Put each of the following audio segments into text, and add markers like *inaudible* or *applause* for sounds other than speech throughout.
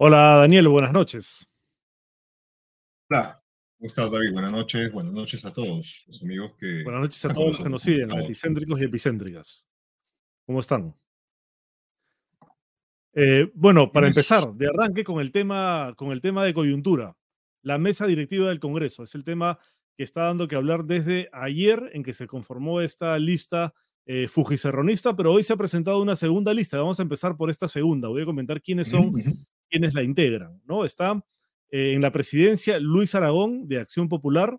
Hola Daniel, buenas noches. Hola, ¿cómo estás David? Buenas noches, buenas noches a todos los amigos que... Buenas noches a todos los que nos siguen, epicéntricos y epicéntricas. ¿Cómo están? Eh, bueno, para empezar, de arranque con el, tema, con el tema de coyuntura. La mesa directiva del Congreso es el tema que está dando que hablar desde ayer en que se conformó esta lista eh, fujicerronista, pero hoy se ha presentado una segunda lista. Vamos a empezar por esta segunda. Voy a comentar quiénes son, quiénes la integran. ¿no? Está eh, en la presidencia Luis Aragón, de Acción Popular.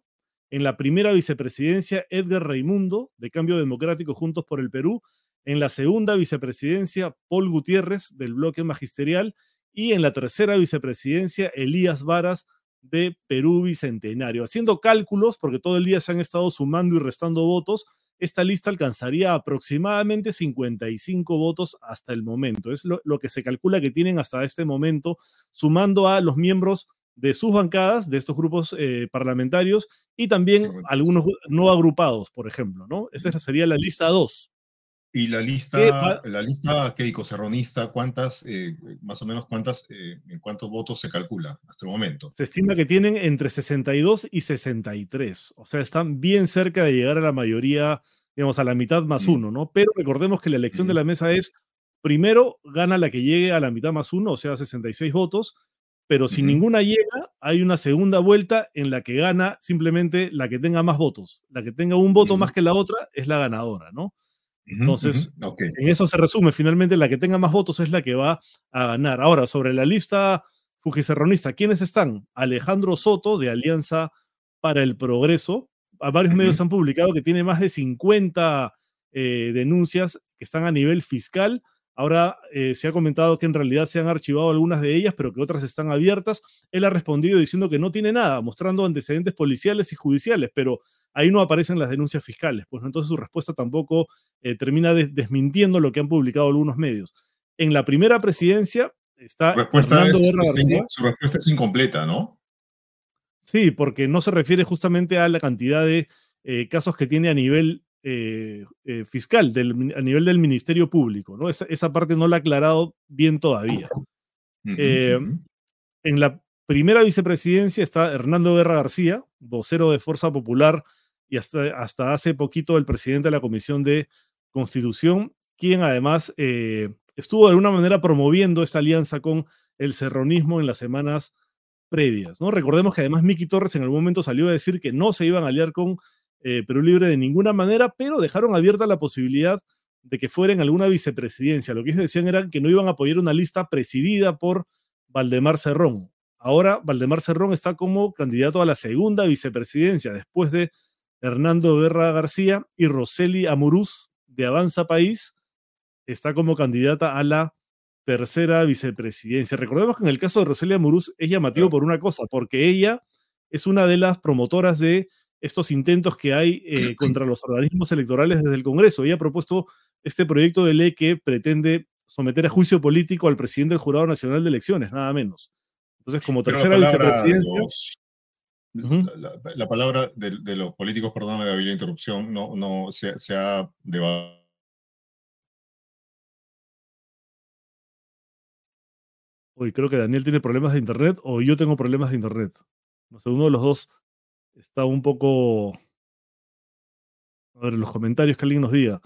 En la primera vicepresidencia, Edgar Raimundo, de Cambio Democrático Juntos por el Perú. En la segunda vicepresidencia, Paul Gutiérrez, del Bloque Magisterial. Y en la tercera vicepresidencia, Elías Varas, de Perú Bicentenario. Haciendo cálculos, porque todo el día se han estado sumando y restando votos, esta lista alcanzaría aproximadamente 55 votos hasta el momento. Es lo, que se calcula que tienen hasta este momento, sumando a los miembros de sus bancadas, de estos grupos eh, parlamentarios, y también algunos no agrupados, por ejemplo, ¿no? Esa sería la lista 2. Y la lista, la lista Keiko Serronista, ¿cuántas, eh, más o menos cuántas, eh, en cuántos votos se calcula hasta el momento? Se estima que tienen entre 62 y 63. O sea, están bien cerca de llegar a la mayoría, digamos, a la mitad más mm. uno, ¿no? Pero recordemos que la elección de mm. la mesa es, primero gana la que llegue a la mitad más uno, o sea, 66 votos, pero si ninguna llega, hay una segunda vuelta en la que gana simplemente la que tenga más votos. La que tenga un voto más que la otra es la ganadora, ¿no? Entonces, en eso se resume. Finalmente, la que tenga más votos es la que va a ganar. Ahora, sobre la lista fujicerronista, ¿quiénes están? Alejandro Soto, de Alianza para el Progreso. Varios medios han publicado que tiene más de 50 eh, denuncias que están a nivel fiscal Ahora eh, se ha comentado que en realidad se han archivado algunas de ellas, pero que otras están abiertas. Él ha respondido diciendo que no tiene nada, mostrando antecedentes policiales y judiciales, pero ahí no aparecen las denuncias fiscales. Pues entonces su respuesta tampoco eh, termina desmintiendo lo que han publicado algunos medios. En la primera presidencia está Guerra García. Su respuesta es incompleta, ¿no? Sí, porque no se refiere justamente a la cantidad de eh, casos que tiene a nivel eh, eh, fiscal a nivel del Ministerio Público. ¿no? Esa, parte no la ha aclarado bien todavía. En la primera vicepresidencia está Hernando Guerra García, vocero de Fuerza Popular y hasta, hasta hace poquito el presidente de la Comisión de Constitución, quien además estuvo de alguna manera promoviendo esta alianza con el serronismo en las semanas previas. ¿no? Recordemos que además Miki Torres en algún momento salió a decir que no se iban a aliar con eh, Perú Libre de ninguna manera, pero dejaron abierta la posibilidad de que fuera en alguna vicepresidencia. Lo que ellos decían era que no iban a apoyar una lista presidida por Valdemar Cerrón. Ahora Valdemar Cerrón está como candidato a la segunda vicepresidencia, después de Hernando Guerra García y Roseli Amuruz de Avanza País está como candidata a la tercera vicepresidencia. Recordemos que en el caso de Roseli Amuruz es llamativo por una cosa, porque ella es una de las promotoras de estos intentos que hay eh, *clears throat* contra los organismos electorales desde el Congreso. Ella ha propuesto este proyecto de ley que pretende someter a juicio político al presidente del Jurado Nacional de Elecciones, nada menos. Entonces, como tercera vicepresidencia... la, palabra de, los políticos, perdón, de la interrupción, no, no se, se ha debatido. Uy, creo que Daniel tiene problemas de internet o yo tengo problemas de internet. No sé, uno de los dos está un poco... A ver, los comentarios que alguien nos diga.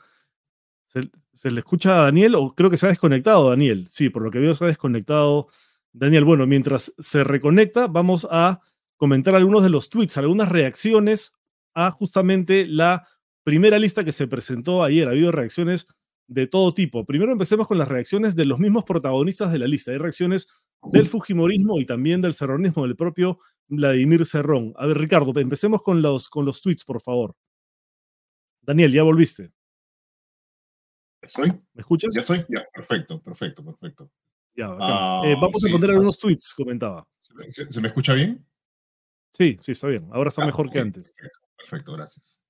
¿Se, le escucha a Daniel o creo que se ha desconectado Daniel? Sí, por lo que veo se ha desconectado Daniel. Bueno, mientras se reconecta, vamos a comentar algunos de los tweets, algunas reacciones a justamente la primera lista que se presentó ayer. Ha habido reacciones de todo tipo. Primero empecemos con las reacciones de los mismos protagonistas de la lista. Hay reacciones del Fujimorismo y también del serronismo del propio Vladimir Cerrón. A ver, Ricardo, empecemos con los, con los tweets, por favor. Daniel, ¿ya volviste? ¿Soy? ¿Me escuchas? Ya soy, ya, perfecto, perfecto, perfecto. Ya, eh, vamos a poner algunos tweets, comentaba. ¿Se, me escucha bien? Sí, sí, está bien. Ahora está mejor que antes. Perfecto, gracias.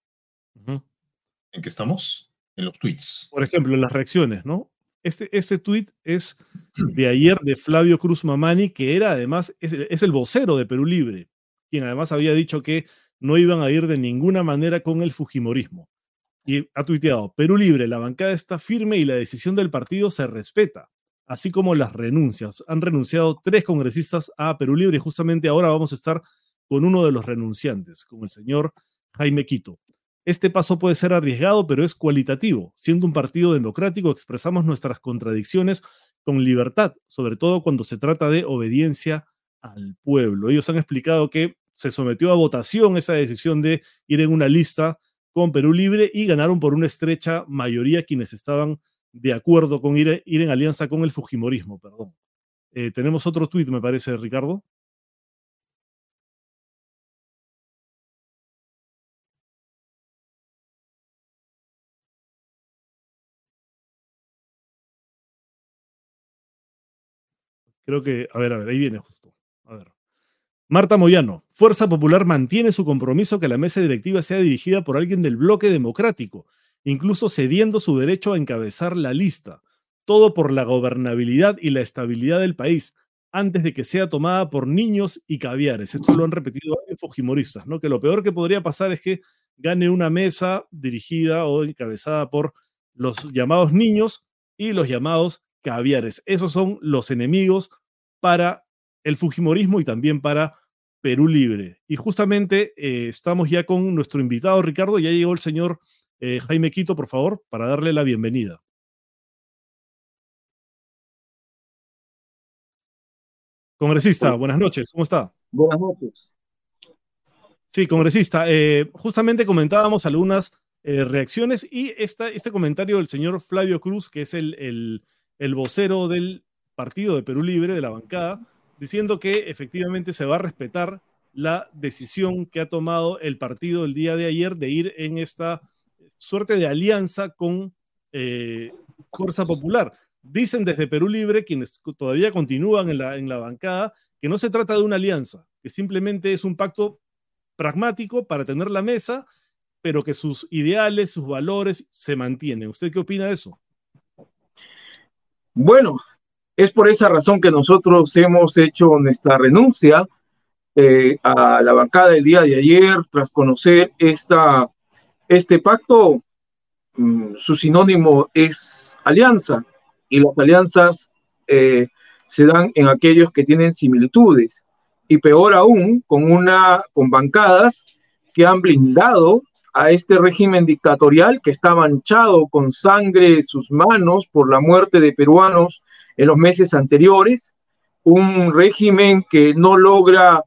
¿En qué estamos? En los tweets. Por ejemplo, en las reacciones, ¿no? Este, este tweet es de ayer de Flavio Cruz Mamani, que era además, es, el vocero de Perú Libre, quien además había dicho que no iban a ir de ninguna manera con el Fujimorismo. Y ha tuiteado, Perú Libre, la bancada está firme y la decisión del partido se respeta. así como las renuncias. Han renunciado tres congresistas a Perú Libre y justamente ahora vamos a estar con uno de los renunciantes, con el señor Jaime Quito. Este paso puede ser arriesgado, pero es cualitativo. Siendo un partido democrático, expresamos nuestras contradicciones con libertad, sobre todo cuando se trata de obediencia al pueblo. Ellos han explicado que se sometió a votación esa decisión de ir en una lista con Perú Libre y ganaron por una estrecha mayoría quienes estaban de acuerdo con ir, en alianza con el Fujimorismo. Perdón. Eh, tenemos otro tuit, me parece, Ricardo. Creo que, a ver, a ver, ahí viene justo. A ver. Marta Moyano, Fuerza Popular mantiene su compromiso que la mesa directiva sea dirigida por alguien del bloque democrático, incluso cediendo su derecho a encabezar la lista. Todo por la gobernabilidad y la estabilidad del país, antes de que sea tomada por niños y caviares. Esto lo han repetido varios fujimoristas, ¿no? Que lo peor que podría pasar es que gane una mesa dirigida o encabezada por los llamados niños y los llamados caviares. Esos son los enemigos para el Fujimorismo y también para Perú Libre. Y justamente eh, estamos ya con nuestro invitado Ricardo, ya llegó el señor eh, Jaime Quito, por favor, para darle la bienvenida. Congresista, buenas noches, ¿cómo está? Buenas noches. Sí, congresista, eh, justamente comentábamos algunas reacciones y esta, este comentario del señor Flavio Cruz, que es el el vocero del partido de Perú Libre, de la bancada, diciendo que efectivamente se va a respetar la decisión que ha tomado el partido el día de ayer de ir en esta suerte de alianza con eh, Fuerza Popular. Dicen desde Perú Libre, quienes todavía continúan en la, en la bancada, que no se trata de una alianza, que simplemente es un pacto pragmático para tener la mesa, pero que sus ideales, sus valores se mantienen. ¿Usted qué opina de eso? Bueno, es por esa razón que nosotros hemos hecho nuestra renuncia eh, a la bancada el día de ayer tras conocer esta, este pacto. Mm, su sinónimo es alianza y las alianzas eh, se dan en aquellos que tienen similitudes y peor aún con una con bancadas que han blindado a este régimen dictatorial que está manchado con sangre sus manos por la muerte de peruanos en los meses anteriores, un régimen que no logra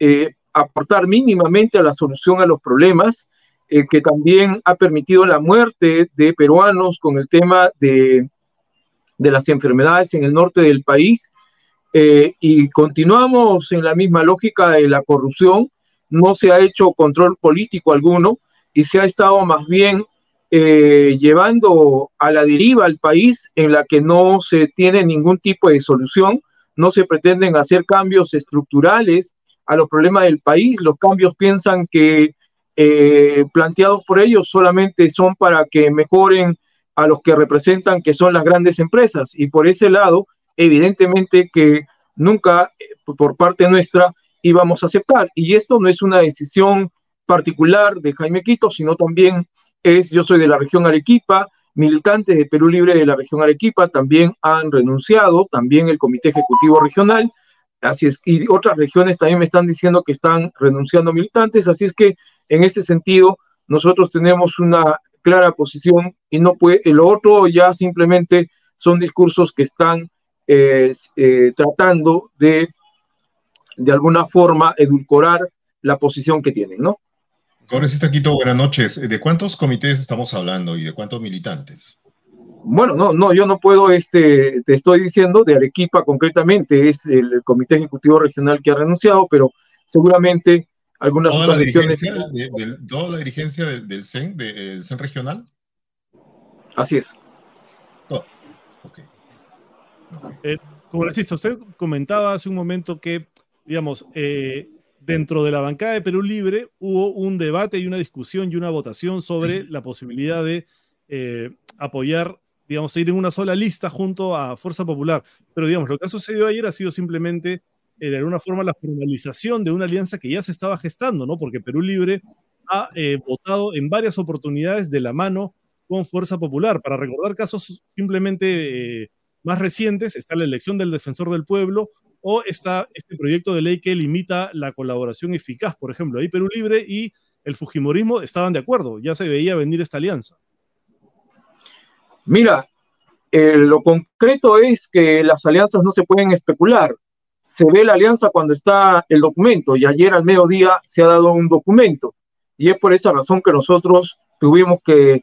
eh, aportar mínimamente a la solución a los problemas, eh, que también ha permitido la muerte de peruanos con el tema de, de las enfermedades en el norte del país. Eh, y continuamos en la misma lógica de la corrupción, no se ha hecho control político alguno, y se ha estado más bien eh, llevando a la deriva al país en la que no se tiene ningún tipo de solución, no se pretenden hacer cambios estructurales a los problemas del país, los cambios piensan que eh, planteados por ellos solamente son para que mejoren a los que representan que son las grandes empresas. Y por ese lado, evidentemente que nunca eh, por parte nuestra íbamos a aceptar. Y esto no es una decisión particular de Jaime Quito, sino también es, yo soy de la región Arequipa, militantes de Perú Libre de la región Arequipa también han renunciado, también el Comité Ejecutivo Regional, así es, y otras regiones también me están diciendo que están renunciando militantes, así es que en ese sentido nosotros tenemos una clara posición y no puede, lo otro ya simplemente son discursos que están eh, eh, tratando de de alguna forma edulcorar la posición que tienen, ¿no? Congresista Quito, buenas noches. ¿De cuántos comités estamos hablando y de cuántos militantes? Bueno, no, no, yo no puedo, este, te estoy diciendo, de Arequipa concretamente, es el Comité Ejecutivo Regional que ha renunciado, pero seguramente algunas ¿Toda la dirigencia, ¿Toda la dirigencia del, CEN, del CEN regional? Así es. Oh, ok. Eh, congresista, usted comentaba hace un momento que, digamos, eh, dentro de la bancada de Perú Libre hubo un debate y una discusión y una votación sobre la posibilidad de eh, apoyar, digamos, ir en una sola lista junto a Fuerza Popular. Pero, digamos, lo que ha sucedido ayer ha sido simplemente, eh, de alguna forma, la formalización de una alianza que ya se estaba gestando, ¿no? Porque Perú Libre ha eh, votado en varias oportunidades de la mano con Fuerza Popular. Para recordar casos simplemente más recientes está la elección del defensor del pueblo o está este proyecto de ley que limita la colaboración eficaz, por ejemplo. Ahí Perú Libre y el Fujimorismo estaban de acuerdo, ya se veía venir esta alianza. Mira, eh, lo concreto es que las alianzas no se pueden especular. Se ve la alianza cuando está el documento y ayer al mediodía se ha dado un documento. Y es por esa razón que nosotros tuvimos que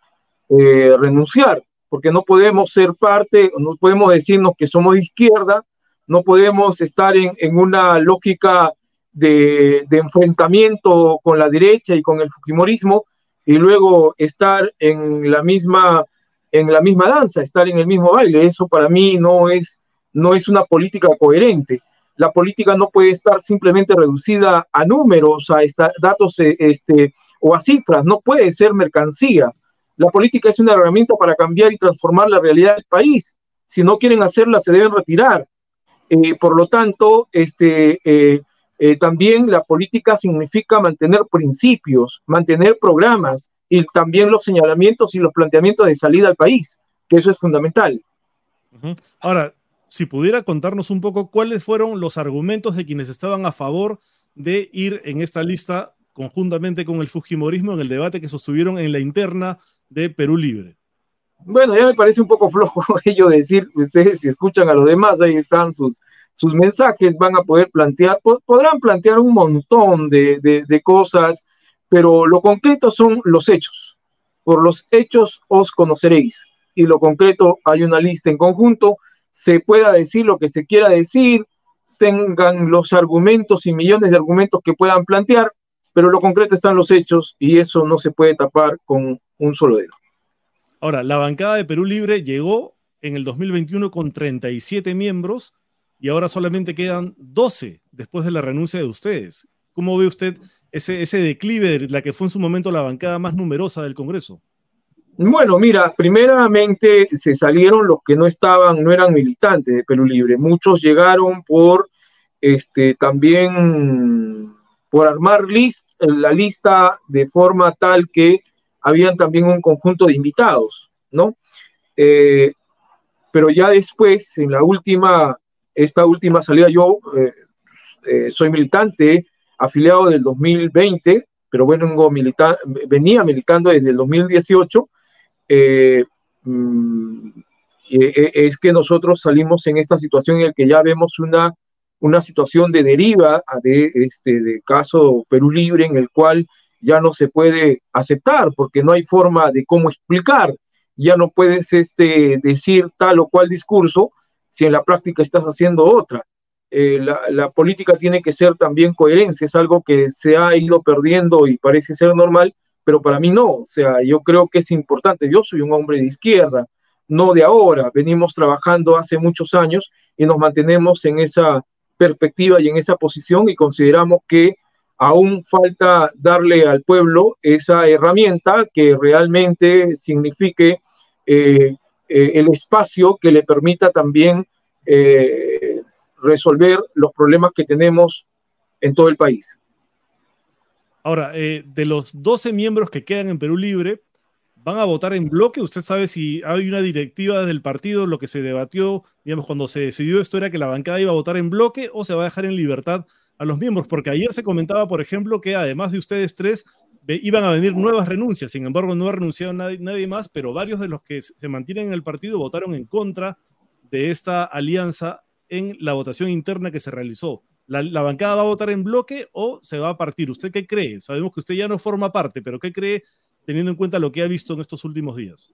eh, renunciar, porque no podemos ser parte, no podemos decirnos que somos de izquierda, no podemos estar en, en una lógica de, de, enfrentamiento con la derecha y con el fujimorismo y luego estar en la misma en la misma danza, estar en el mismo baile. Eso para mí no es no es una política coherente. La política no puede estar simplemente reducida a números, a datos eh, este, o a cifras, no puede ser mercancía. La política es una herramienta para cambiar y transformar la realidad del país. Si no quieren hacerla, se deben retirar. Eh, por lo tanto, este, eh, eh, también la política significa mantener principios, mantener programas y también los señalamientos y los planteamientos de salida al país, que eso es fundamental. Ahora, si pudiera contarnos un poco cuáles fueron los argumentos de quienes estaban a favor de ir en esta lista conjuntamente con el Fujimorismo en el debate que sostuvieron en la interna de Perú Libre. Bueno, ya me parece un poco flojo *laughs* ello decir, ustedes si escuchan a los demás, ahí están sus, sus mensajes, van a poder plantear, podrán plantear un montón de, de cosas, pero lo concreto son los hechos. Por los hechos os conoceréis. Y lo concreto, hay una lista en conjunto, se pueda decir lo que se quiera decir, tengan los argumentos y millones de argumentos que puedan plantear, pero lo concreto están los hechos y eso no se puede tapar con un solo dedo. Ahora, la bancada de Perú Libre llegó en el 2021 con 37 miembros y ahora solamente quedan 12 después de la renuncia de ustedes. ¿Cómo ve usted ese, declive de la que fue en su momento la bancada más numerosa del Congreso? Bueno, mira, primeramente se salieron los que no estaban, no eran militantes de Perú Libre. Muchos llegaron por este también por armar list, la lista de forma tal que habían también un conjunto de invitados, ¿no? Eh, pero ya después, en la última, esta última salida, yo eh, eh, soy militante, afiliado del 2020, pero bueno, venía militando desde el 2018. Mm, es que nosotros salimos en esta situación en la que ya vemos una una situación de deriva de este de caso Perú Libre en el cual ya no se puede aceptar porque no hay forma de cómo explicar, ya no puedes este, decir tal o cual discurso si en la práctica estás haciendo otra. Eh, la, política tiene que ser también coherencia, es algo que se ha ido perdiendo y parece ser normal, pero para mí no, o sea, yo creo que es importante, yo soy un hombre de izquierda, no de ahora, venimos trabajando hace muchos años y nos mantenemos en esa perspectiva y en esa posición y consideramos que aún falta darle al pueblo esa herramienta que realmente signifique eh, eh, el espacio que le permita también eh, resolver los problemas que tenemos en todo el país. Ahora, de los 12 miembros que quedan en Perú Libre, van a votar en bloque. Usted sabe si hay una directiva del partido, lo que se debatió, digamos, cuando se decidió esto era que la bancada iba a votar en bloque o se va a dejar en libertad a los miembros, porque ayer se comentaba, por ejemplo, que además de ustedes tres, iban a venir nuevas renuncias. Sin embargo, no ha renunciado nadie, nadie más, pero varios de los que se mantienen en el partido votaron en contra de esta alianza en la votación interna que se realizó. ¿La, ¿La, bancada va a votar en bloque o se va a partir? ¿Usted qué cree? Sabemos que usted ya no forma parte, pero ¿qué cree teniendo en cuenta lo que ha visto en estos últimos días?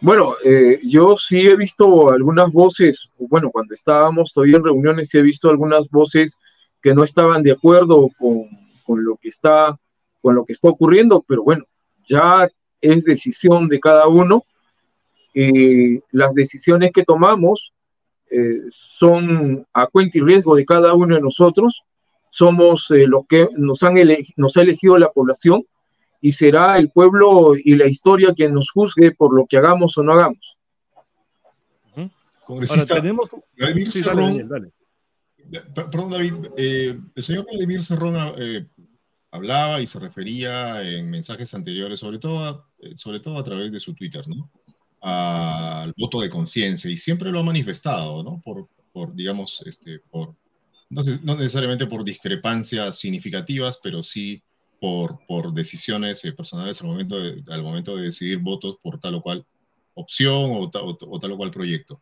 Bueno, eh, yo sí he visto algunas voces, bueno, cuando estábamos todavía en reuniones, sí he visto algunas voces que no estaban de acuerdo con, con lo que está, con lo que está ocurriendo, pero bueno, ya es decisión de cada uno. y las decisiones que tomamos eh, son a cuenta y riesgo de cada uno de nosotros. Somos eh, los que nos, han nos ha elegido la población y será el pueblo y la historia quien nos juzgue por lo que hagamos o no hagamos. Congresista, tenemos... Vladimir Cerrón, perdón David, eh, el señor Vladimir Cerrón eh, hablaba y se refería en mensajes anteriores, sobre todo, a, eh, sobre todo a través de su Twitter, ¿no? al voto de conciencia y siempre lo ha manifestado, ¿no? Por, por digamos, este, por, no, necesariamente por discrepancias significativas, pero sí por, por decisiones eh, personales al momento, de, al momento de decidir votos por tal o cual opción o, tal o cual proyecto.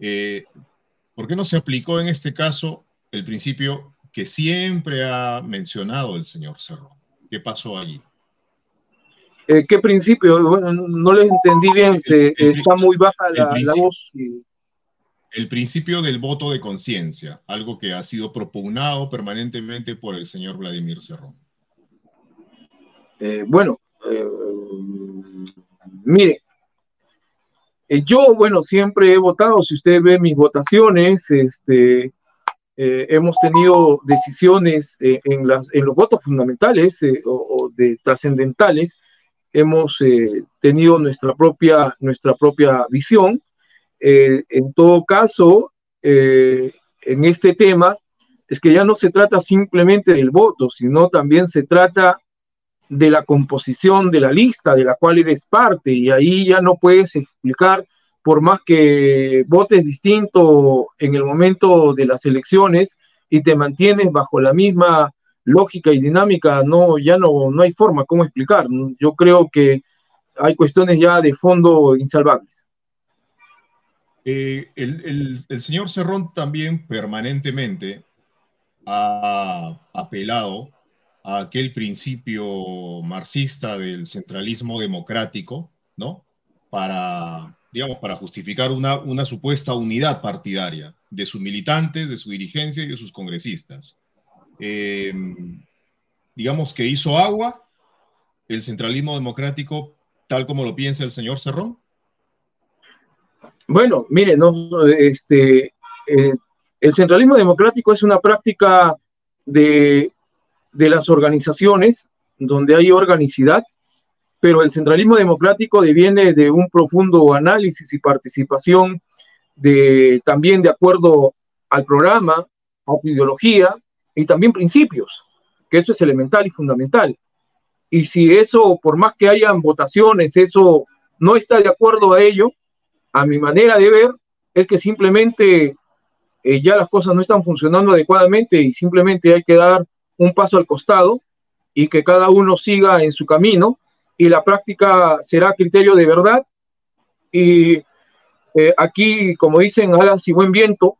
Eh, ¿Por qué no se aplicó en este caso el principio que siempre ha mencionado el señor Cerro? ¿Qué pasó allí? Eh, ¿Qué principio? Bueno, no les entendí bien, se, está muy baja la, voz. El principio del voto de conciencia, algo que ha sido propugnado permanentemente por el señor Vladimir Cerrón. Eh, bueno, eh, mire, eh, yo, bueno, siempre he votado, si usted ve mis votaciones, este, hemos tenido decisiones en, las, en los votos fundamentales o, de trascendentales, hemos tenido nuestra propia, nuestra propia visión. Eh, en todo caso, eh, en este tema, es que ya no se trata simplemente del voto, sino también se trata de la composición de la lista de la cual eres parte y ahí ya no puedes explicar por más que votes distinto en el momento de las elecciones y te mantienes bajo la misma lógica y dinámica, no, ya no, no hay forma cómo explicar. Yo creo que hay cuestiones ya de fondo insalvables. Eh, el, señor Cerrón también permanentemente ha apelado aquel principio marxista del centralismo democrático, ¿no? Para, digamos, para justificar una, una supuesta unidad partidaria de sus militantes, de su dirigencia y de sus congresistas. Eh, digamos que hizo agua el centralismo democrático tal como lo piensa el señor Cerrón. Bueno, mire, no, este, eh, el centralismo democrático es una práctica de, las organizaciones donde hay organicidad, pero el centralismo democrático deviene de un profundo análisis y participación de, también de acuerdo al programa, a su ideología y también principios, que eso es elemental y fundamental. Y si eso, por más que hayan votaciones, eso no está de acuerdo a ello, a mi manera de ver, es que simplemente eh, ya las cosas no están funcionando adecuadamente y simplemente hay que dar un paso al costado y que cada uno siga en su camino y la práctica será criterio de verdad. Y eh, aquí, como dicen, hagan si buen viento,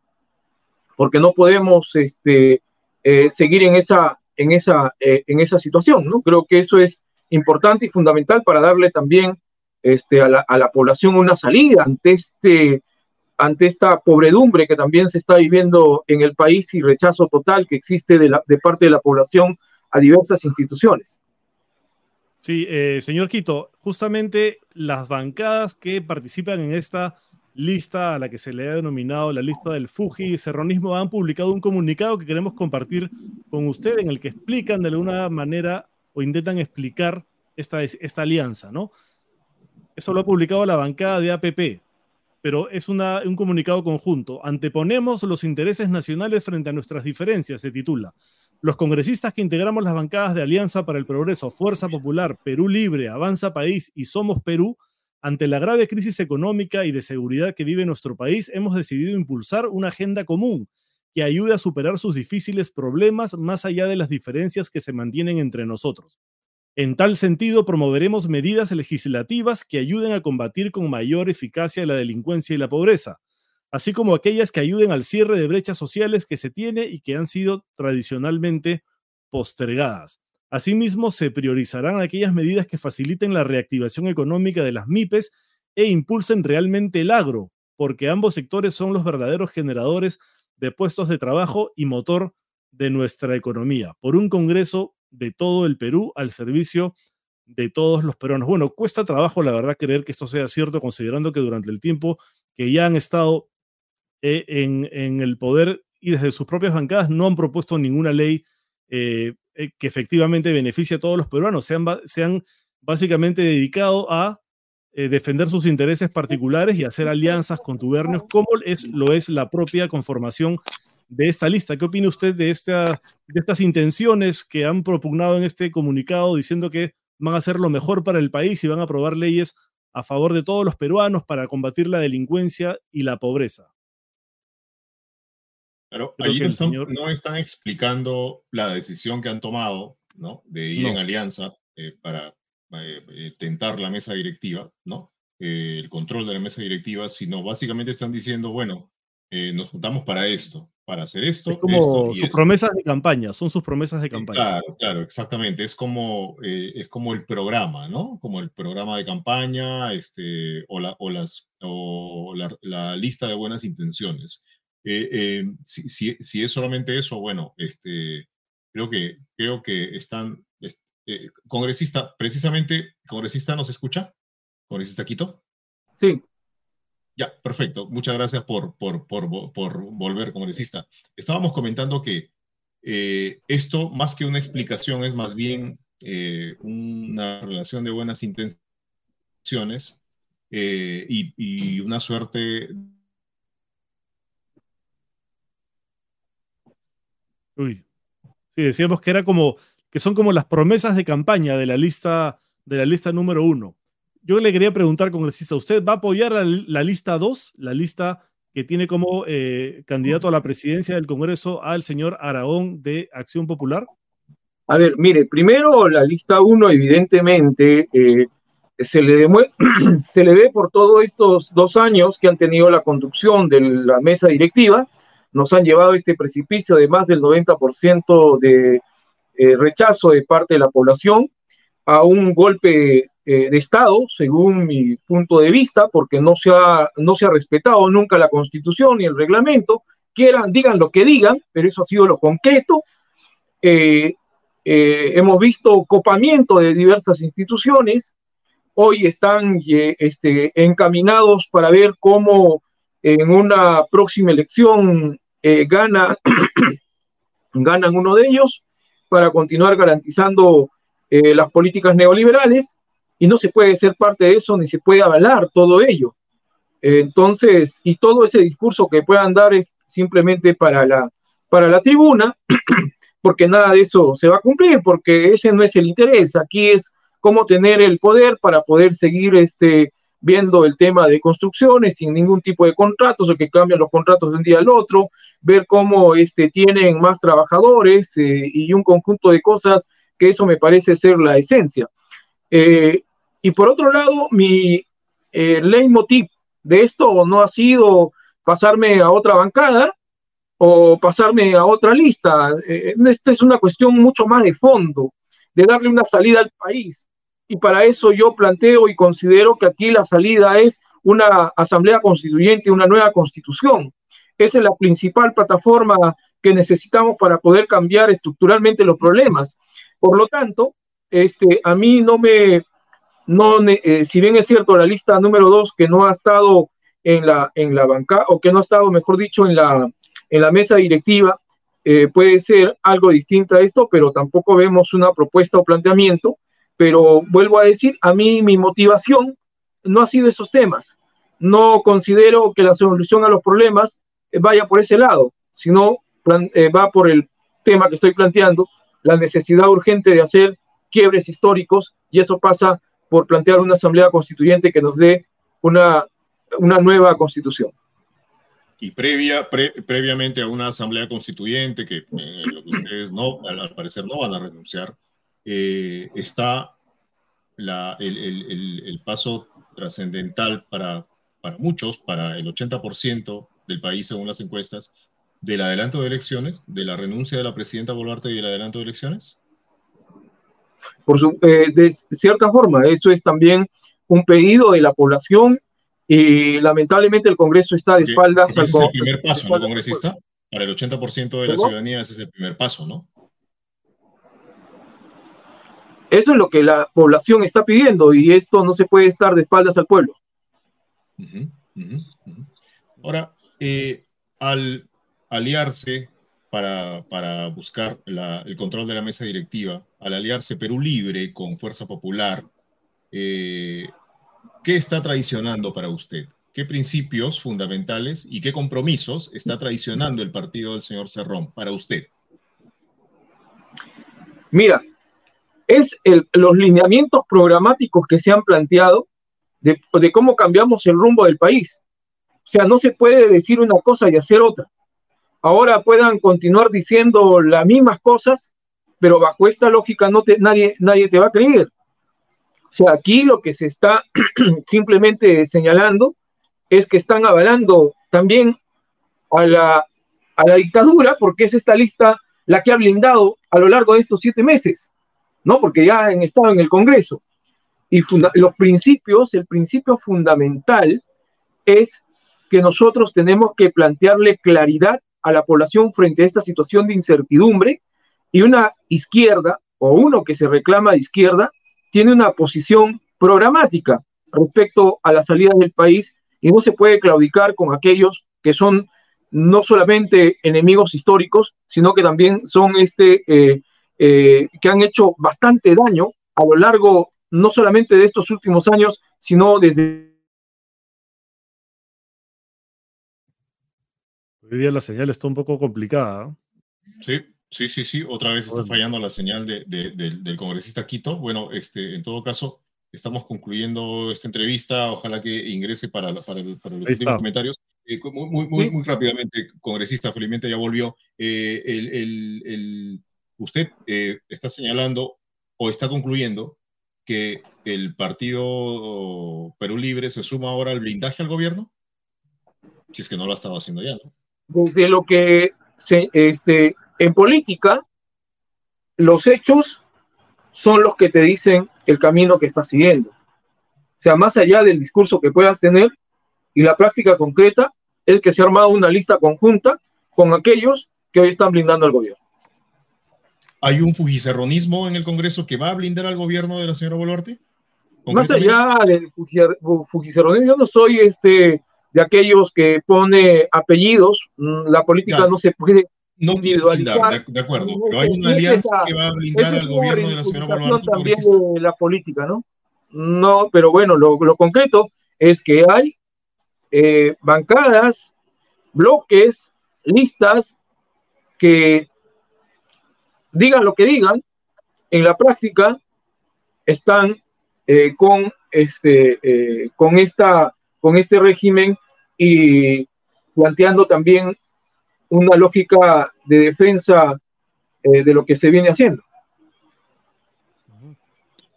porque no podemos este, eh, seguir en esa, en, esa, en esa situación, ¿no? Creo que eso es importante y fundamental para darle también este, a, la, población una salida ante, este, ante esta pobredumbre que también se está viviendo en el país y rechazo total que existe de, la, de parte de la población a diversas instituciones. Sí, eh, señor Quito, justamente las bancadas que participan en esta lista a la que se le ha denominado la lista del Fuji y han publicado un comunicado que queremos compartir con usted en el que explican de alguna manera o intentan explicar esta, esta alianza, ¿no? Eso lo ha publicado la bancada de APP, pero es un comunicado conjunto. Anteponemos los intereses nacionales frente a nuestras diferencias, se titula. Los congresistas que integramos las bancadas de Alianza para el Progreso, Fuerza Popular, Perú Libre, Avanza País y Somos Perú, ante la grave crisis económica y de seguridad que vive nuestro país, hemos decidido impulsar una agenda común que ayude a superar sus difíciles problemas más allá de las diferencias que se mantienen entre nosotros. En tal sentido, promoveremos medidas legislativas que ayuden a combatir con mayor eficacia la delincuencia y la pobreza, así como aquellas que ayuden al cierre de brechas sociales que se tiene y que han sido tradicionalmente postergadas. Asimismo, se priorizarán aquellas medidas que faciliten la reactivación económica de las MIPES e impulsen realmente el agro, porque ambos sectores son los verdaderos generadores de puestos de trabajo y motor de nuestra economía. Por un Congreso de todo el Perú al servicio de todos los peruanos. Bueno, cuesta trabajo, la verdad, creer que esto sea cierto, considerando que durante el tiempo que ya han estado eh, en, el poder y desde sus propias bancadas no han propuesto ninguna ley eh, eh, que efectivamente beneficie a todos los peruanos. Se han, se han básicamente dedicado a defender sus intereses particulares y hacer alianzas con tubernios, como es, lo es la propia conformación de esta lista. ¿Qué opina usted de, esta, de estas intenciones que han propugnado en este comunicado diciendo que van a hacer lo mejor para el país y van a aprobar leyes a favor de todos los peruanos para combatir la delincuencia y la pobreza. Pero allí no, están, explicando la decisión que han tomado, ¿no? De ir en alianza eh, para eh, eh, tentar la mesa directiva, ¿no? el control de la mesa directiva, sino básicamente están diciendo, bueno, nos juntamos para esto, para hacer esto. Es como sus promesas de campaña, son sus promesas de campaña. Claro, claro, exactamente. Es como, es como el programa, ¿no? Como el programa de campaña este, o, la, o, las, o la lista de buenas intenciones. Eh, eh, si, si, es solamente eso, bueno, este, creo, que, creo que están, eh, congresista, precisamente, congresista, ¿nos escucha? ¿Congresista Quito? Sí. Ya, perfecto. Muchas gracias por, por, por, volver, congresista. Estábamos comentando que esto, más que una explicación, es más bien una relación de buenas intenciones y, y, una suerte Uy. Sí, decíamos que era como, que son como las promesas de campaña de la lista, de la lista número uno. Yo le quería preguntar, congresista, ¿usted va a apoyar la, lista dos, la lista que tiene como eh, candidato a la presidencia del Congreso al señor Aragón de Acción Popular? A ver, mire, primero la lista uno, evidentemente, eh, se, le *clears throat* se le ve por todos estos dos años que han tenido la conducción de la mesa directiva, nos han llevado a este precipicio de más del 90% de eh, rechazo de parte de la población, a un golpe eh, de Estado, según mi punto de vista, porque no se, ha, no se ha respetado nunca la Constitución ni el reglamento, quieran, digan lo que digan, pero eso ha sido lo concreto. Eh, hemos visto copamiento de diversas instituciones, hoy están este, encaminados para ver cómo en una próxima elección eh, gana, *coughs* ganan uno de ellos para continuar garantizando eh, las políticas neoliberales y no se puede ser parte de eso ni se puede avalar todo ello. entonces, y todo ese discurso que puedan dar es simplemente para la, para la tribuna, *clears throat* porque nada de eso se va a cumplir, porque ese no es el interés. Aquí es cómo tener el poder para poder seguir este, viendo el tema de construcciones sin ningún tipo de contratos o que cambian los contratos de un día al otro, ver cómo este, tienen más trabajadores eh, y un conjunto de cosas que eso me parece ser la esencia. Eh, y por otro lado, mi eh, leitmotiv de esto no ha sido pasarme a otra bancada o pasarme a otra lista. esta es una cuestión mucho más de fondo, de darle una salida al país y para eso yo planteo y considero que aquí la salida es una asamblea constituyente, una nueva constitución. Esa es la principal plataforma que necesitamos para poder cambiar estructuralmente los problemas. Por lo tanto, este, a mí no me, no, eh, si bien es cierto la lista número dos que no ha estado en la, en la banca, o que no ha estado, mejor dicho, en la, en la mesa directiva, eh, puede ser algo distinto a esto, pero tampoco vemos una propuesta o planteamiento pero vuelvo a decir, a mí mi motivación no ha sido esos temas. No considero que la solución a los problemas eh, vaya por ese lado, sino eh, va por el tema que estoy planteando, la necesidad urgente de hacer quiebres históricos, y eso pasa por plantear una asamblea constituyente que nos dé una, una nueva constitución. Y previa, previamente a una asamblea constituyente, que eh, lo que ustedes no, al parecer no van a renunciar, eh, está el, paso trascendental para, para muchos, para el 80% del país según las encuestas, del adelanto de elecciones, de la renuncia de la presidenta Boluarte y del adelanto de elecciones? Por eh, de cierta forma, eso es también un pedido de la población y lamentablemente el Congreso está de espaldas. Ese es el primer paso, ¿no, congresista? Para el 80% de la ciudadanía ese es el primer paso, ¿no? Eso es lo que la población está pidiendo y esto no se puede estar de espaldas al pueblo. Ahora, eh, al aliarse para, buscar el control de la mesa directiva, al aliarse Perú Libre con Fuerza Popular, eh, ¿qué está traicionando para usted? ¿Qué principios fundamentales y qué compromisos está traicionando el partido del señor Cerrón para usted? Mira, es los lineamientos programáticos que se han planteado de, de cómo cambiamos el rumbo del país. O sea, no se puede decir una cosa y hacer otra. Ahora puedan continuar diciendo las mismas cosas, pero bajo esta lógica no te, nadie, nadie te va a creer. O sea, aquí lo que se está *clears throat* simplemente señalando es que están avalando también a la, a la dictadura, porque es esta lista la que ha blindado a lo largo de estos siete meses, ¿no? Porque ya han estado en el Congreso. Y los principios, el principio fundamental es que nosotros tenemos que plantearle claridad a la población frente a esta situación de incertidumbre y una izquierda o uno que se reclama de izquierda tiene una posición programática respecto a la salida del país y no se puede claudicar con aquellos que son no solamente enemigos históricos, sino que también son este, eh, eh, que han hecho bastante daño a lo largo no solamente de estos últimos años, sino desde... Hoy día la señal está un poco complicada. Sí, sí, sí, sí. Otra vez está fallando la señal de, del congresista Quito. Bueno, este, en todo caso, estamos concluyendo esta entrevista. Ojalá que ingrese para, para, para los últimos comentarios. Eh, muy, muy, muy, rápidamente, congresista, felizmente ya volvió. Eh, el, el, usted eh, está señalando o está concluyendo que el partido Perú Libre se suma ahora al blindaje al gobierno? Si es que no lo ha estado haciendo ya, ¿no? Desde lo que se, este, en política, los hechos son los que te dicen el camino que estás siguiendo. O sea, más allá del discurso que puedas tener y la práctica concreta es que se ha armado una lista conjunta con aquellos que hoy están blindando al gobierno. ¿Hay un fujicerronismo en el Congreso que va a blindar al gobierno de la señora Boluarte? Más allá del fujicerronismo, yo no soy este de aquellos que pone apellidos, mm, la política no se puede no individualizar. De, acuerdo, pero hay una alianza que va a blindar al gobierno de la señora Boluarte. también de la política, ¿no? No, pero bueno, lo, lo concreto es que hay eh, bancadas, bloques, listas que digan lo que digan, en la práctica están eh, con, este, eh, con, esta, con este régimen y planteando también una lógica de defensa de lo que se viene haciendo.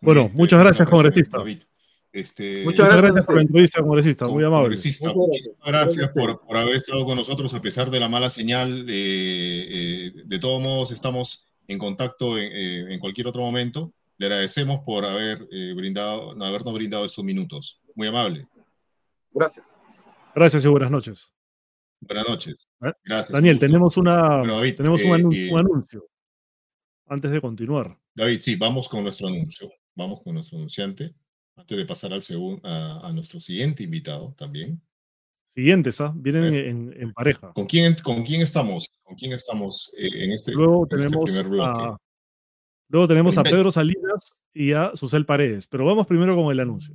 Bueno, muchas gracias, congresista. Este, muchas, gracias, por la entrevista, congresista, muy amable. Congresista, muchísimas gracias por, por, haber estado con nosotros a pesar de la mala señal. Eh, eh, de todos modos, estamos en contacto en, eh, en, cualquier otro momento. Le agradecemos por haber brindado, habernos brindado estos minutos. Muy amable. Gracias. Gracias y buenas noches. Buenas noches. Gracias. Daniel, tenemos, una, tenemos un, un anuncio antes de continuar. David, sí, vamos con nuestro anuncio. Vamos con nuestro anunciante antes de pasar al a, a, nuestro siguiente invitado también. Siguientes, ¿ah? Vienen en, en, pareja. ¿Con quién, ¿Con quién estamos? ¿Con quién estamos eh, en, este, luego en este tenemos este primer bloque? A, luego tenemos a Pedro Salinas y a Susel Paredes, pero vamos primero con el anuncio.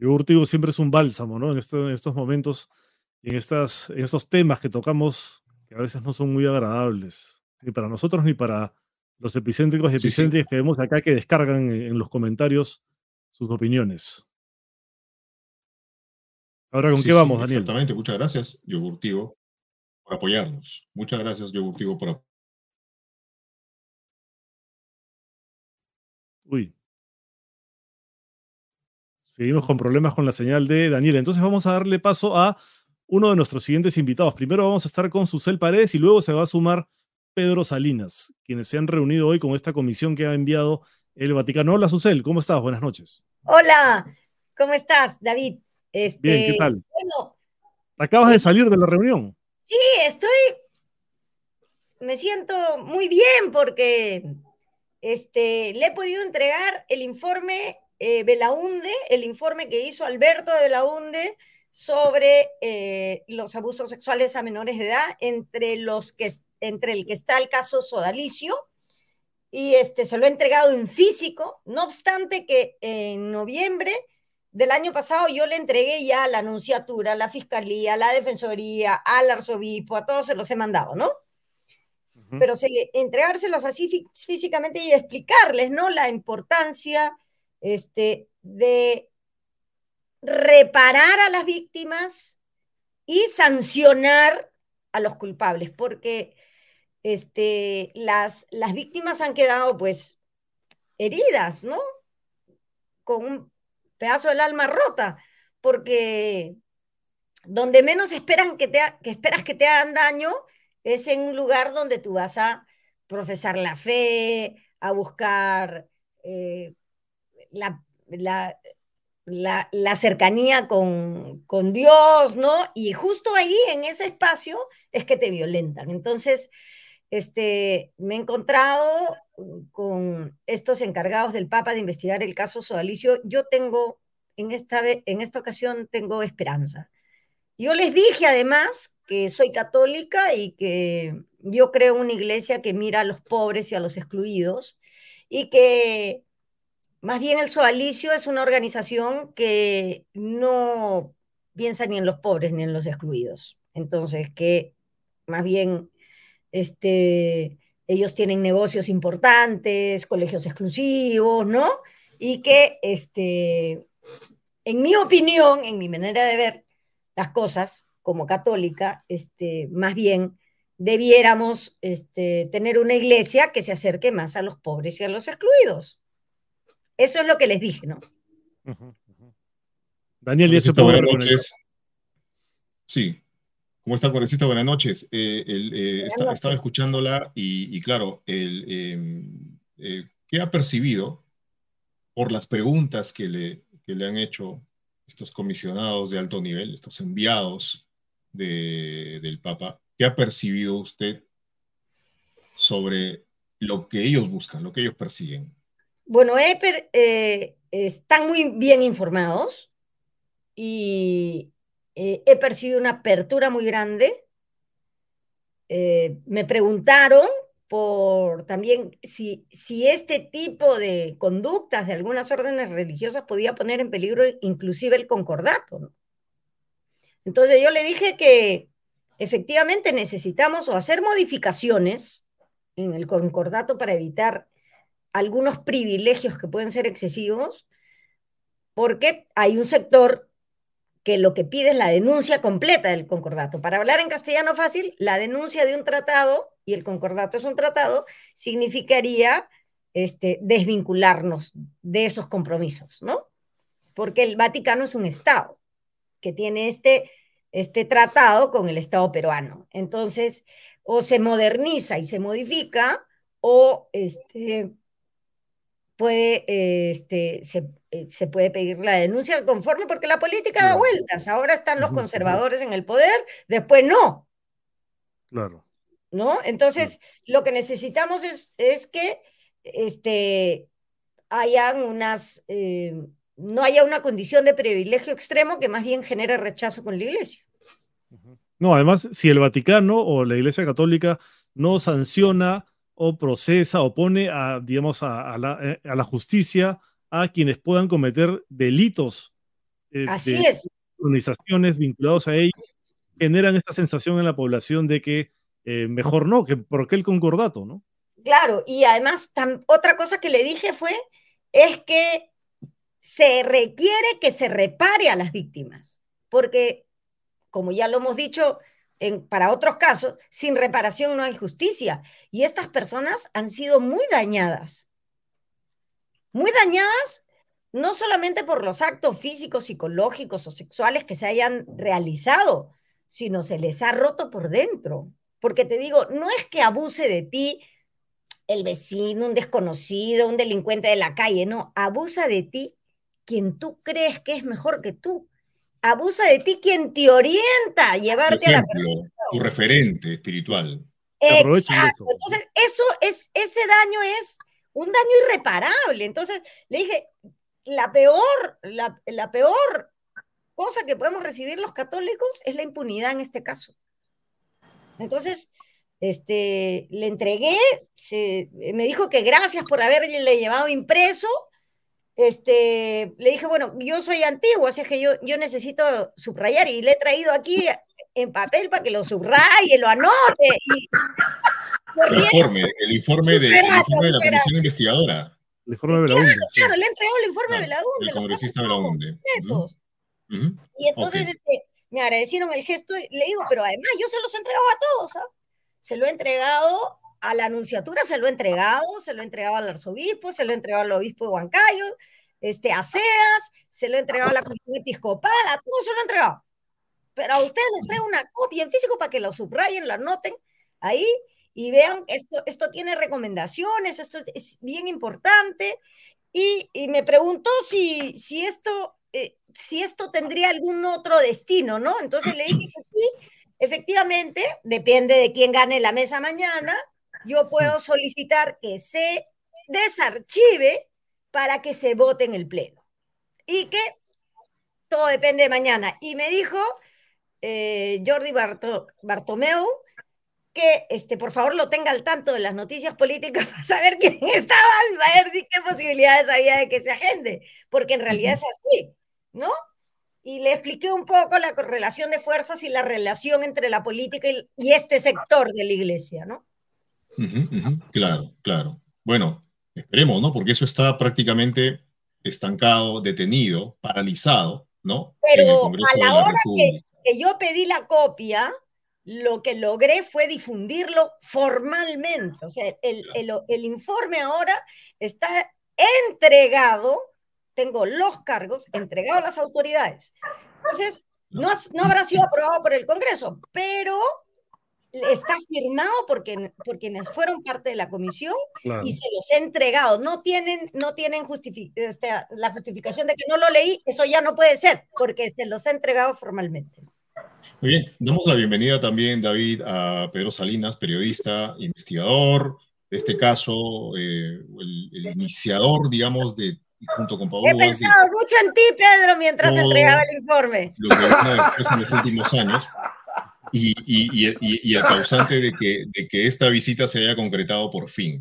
Yogur Tigo siempre es un bálsamo, ¿no? En, estos momentos y en, estas, en estos temas que tocamos que a veces no son muy agradables, ni para nosotros ni para los epicéntricos y epicéntricas que vemos acá que descargan en los comentarios sus opiniones. Ahora, ¿con qué vamos, Daniel? Exactamente, muchas gracias, Yogurtivo, por apoyarnos. Muchas gracias, Yogurtivo, por Uy. Seguimos con problemas con la señal de Daniel. Entonces vamos a darle paso a uno de nuestros siguientes invitados. Primero vamos a estar con Susel Paredes y luego se va a sumar Pedro Salinas, quienes se han reunido hoy con esta comisión que ha enviado el Vaticano. Hola, Susel, ¿cómo estás? Buenas noches. Hola, ¿cómo estás, David? Este, Bien, ¿qué tal? Bueno, Acabas de salir de la reunión. Sí, estoy. Me siento muy bien porque este, le he podido entregar el informe eh, Belaunde, el informe que hizo Alberto de Belaunde sobre eh, los abusos sexuales a menores de edad, entre, los que, entre el que está el caso Sodalicio, y este, se lo he entregado en físico, no obstante que en noviembre del año pasado yo le entregué ya a la anunciatura, a la fiscalía, a la defensoría, al arzobispo, a todos se los he mandado, ¿no? Pero se, entregárselos así físicamente y explicarles, ¿no? La importancia este, de reparar a las víctimas y sancionar a los culpables, porque este, las, las víctimas han quedado pues heridas, ¿no? Con un pedazo del alma rota, porque donde menos esperan que, te, que esperas que te hagan daño es en un lugar donde tú vas a profesar la fe, a buscar eh, la, la, cercanía con, con, Dios, ¿no? Y justo ahí, en ese espacio, es que te violentan. Entonces, este, me he encontrado con estos encargados del Papa de investigar el caso Sodalicio. Yo tengo, en esta, en esta ocasión, tengo esperanza. Yo les dije además que soy católica y que yo creo una iglesia que mira a los pobres y a los excluidos y que más bien el Sodalicio es una organización que no piensa ni en los pobres ni en los excluidos. Entonces, que más bien este, ellos tienen negocios importantes, colegios exclusivos, ¿no? Y que, este, en mi opinión, en mi manera de ver las cosas como católica, este, más bien debiéramos este, tener una iglesia que se acerque más a los pobres y a los excluidos. Eso es lo que les dije, ¿no? Daniel, ¿y eso Buenas noches. Sí, ¿Cómo está, Congresista? Buenas noches. Eh, eh, estaba escuchándola y, claro, em, eh, ¿qué ha percibido por las preguntas que le, le han hecho estos comisionados de alto nivel, estos enviados del Papa? ¿Qué ha percibido usted sobre lo que ellos buscan, lo que ellos persiguen? Bueno, están muy bien informados y eh, he percibido una apertura muy grande. Eh, me preguntaron por también si, si este tipo de conductas de algunas órdenes religiosas podía poner en peligro inclusive el concordato. Entonces yo le dije que efectivamente necesitamos o hacer modificaciones en el concordato para evitar algunos privilegios que pueden ser excesivos, porque hay un sector que lo que pide es la denuncia completa del concordato. Para hablar en castellano fácil, la denuncia de un tratado, y el concordato es un tratado, significaría este, desvincularnos de esos compromisos, ¿no? Porque el Vaticano es un Estado que tiene este, este tratado con el Estado peruano. Entonces, o se moderniza y se modifica, o este, puede, este, eh, se, puede pedir la denuncia conforme porque la política da vueltas. Ahora están los conservadores en el poder, después no. Claro. ¿No? Entonces, lo que necesitamos es, es que este, hayan unas, eh, no haya una condición de privilegio extremo que más bien genere rechazo con la iglesia. No, además, si el Vaticano o la Iglesia Católica no sanciona o procesa o pone a, digamos, a, la, eh, a la, justicia a quienes puedan cometer delitos. Eh, Así es. Organizaciones vinculados a ellos generan esta sensación en la población de que eh, mejor no, que por qué el concordato, ¿no? Claro, y además otra cosa que le dije fue, es que se requiere que se repare a las víctimas, porque, como ya lo hemos dicho, para otros casos, sin reparación no hay justicia. Y estas personas han sido muy dañadas. Muy dañadas no solamente por los actos físicos, psicológicos o sexuales que se hayan realizado, sino se les ha roto por dentro. Porque te digo, no es que abuse de ti el vecino, un desconocido, un delincuente de la calle, no, abusa de ti quien tú crees que es mejor que tú abusa de ti quien te orienta a llevarte a la Tu referente espiritual. Exacto. Entonces, eso es, ese daño es un daño irreparable. Entonces, le dije, la peor, la, la peor cosa que podemos recibir los católicos es la impunidad en este caso. Entonces, este, le entregué, se, me dijo que gracias por haberle llevado impreso. Este, le dije, bueno, yo soy antiguo, así es que yo, yo necesito subrayar y le he traído aquí en papel para que lo subraye, lo anote. Y, *laughs* el informe, el informe de, el informe de la comisión investigadora. El informe de Belaunde. Claro, claro, le he entregado el informe de Belaunde. El congresista Belaunde. Y entonces este, me agradecieron el gesto y le digo, pero además yo se los he entregado a todos, ¿ah? Se lo he entregado a la anunciatura, se lo he entregado, se lo he entregado al arzobispo, se lo he entregado al obispo de Huancayo, este, a CEAS, se lo he entregado a la comisión episcopal, a todos se lo he entregado. Pero a ustedes les traigo una copia en físico para que lo subrayen, la anoten ahí y vean, esto, esto tiene recomendaciones, esto es bien importante. Y, y me preguntó si, si esto eh, si esto tendría algún otro destino, ¿no? Entonces le dije que sí, efectivamente, depende de quién gane la mesa mañana, yo puedo solicitar que se desarchive para que se vote en el Pleno. Y que todo depende de mañana. Y me dijo eh, Jordi Bartomeu que este, por favor lo tenga al tanto de las noticias políticas *laughs* para saber quién estaba, a ver qué posibilidades había de que se agende, porque en realidad es así. ¿no? Y le expliqué un poco la correlación de fuerzas y la relación entre la política y, este sector de la iglesia, ¿no? Claro, claro. Bueno, esperemos, ¿no? Porque eso está prácticamente estancado, detenido, paralizado, ¿no? Pero a la, hora que, yo pedí la copia, lo que logré fue difundirlo formalmente. O sea, el, el informe ahora está entregado tengo los cargos entregados a las autoridades. Entonces, no, no habrá sido aprobado por el Congreso, pero está firmado por, quienes fueron parte de la comisión y se los he entregado. No tienen, no tienen este, la justificación de que no lo leí, eso ya no puede ser, porque se los he entregado formalmente. Muy bien, damos la bienvenida también, David, a Pedro Salinas, periodista, investigador, de este caso, eh, el, iniciador, digamos, de junto con He pensado mucho en ti, Pedro, mientras entregaba el informe. Lo que en los últimos años. Y, y, y, causante de que, esta visita se haya concretado por fin.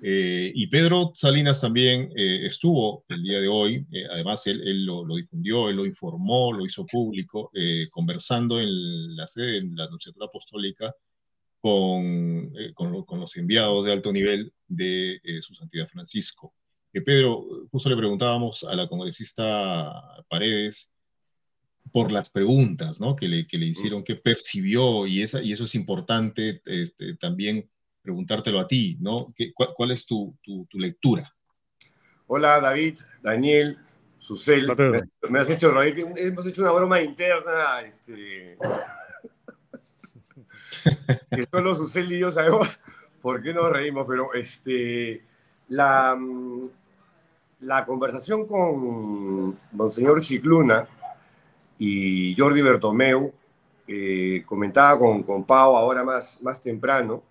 Eh, y Pedro Salinas también eh, estuvo el día de hoy, eh, además él, lo, difundió, él lo informó, lo hizo público, conversando en la sede, en la Anunciatura Apostólica, con, con, con, los enviados de alto nivel de su Santidad Francisco. Pedro, justo le preguntábamos a la congresista Paredes por las preguntas ¿no? que, le, que le hicieron, qué percibió, y, esa, y eso es importante este, también preguntártelo a ti, ¿no? ¿Qué, cuál, es tu, tu, lectura? Hola David, Daniel, Susel, me, has hecho reír, hemos hecho una broma interna, este, *laughs* que solo Susel y yo sabemos por qué nos reímos, pero este, la, mm, la conversación con Monseñor Chicluna y Jordi Bertomeu, eh, comentaba con, con Pau ahora más, más temprano,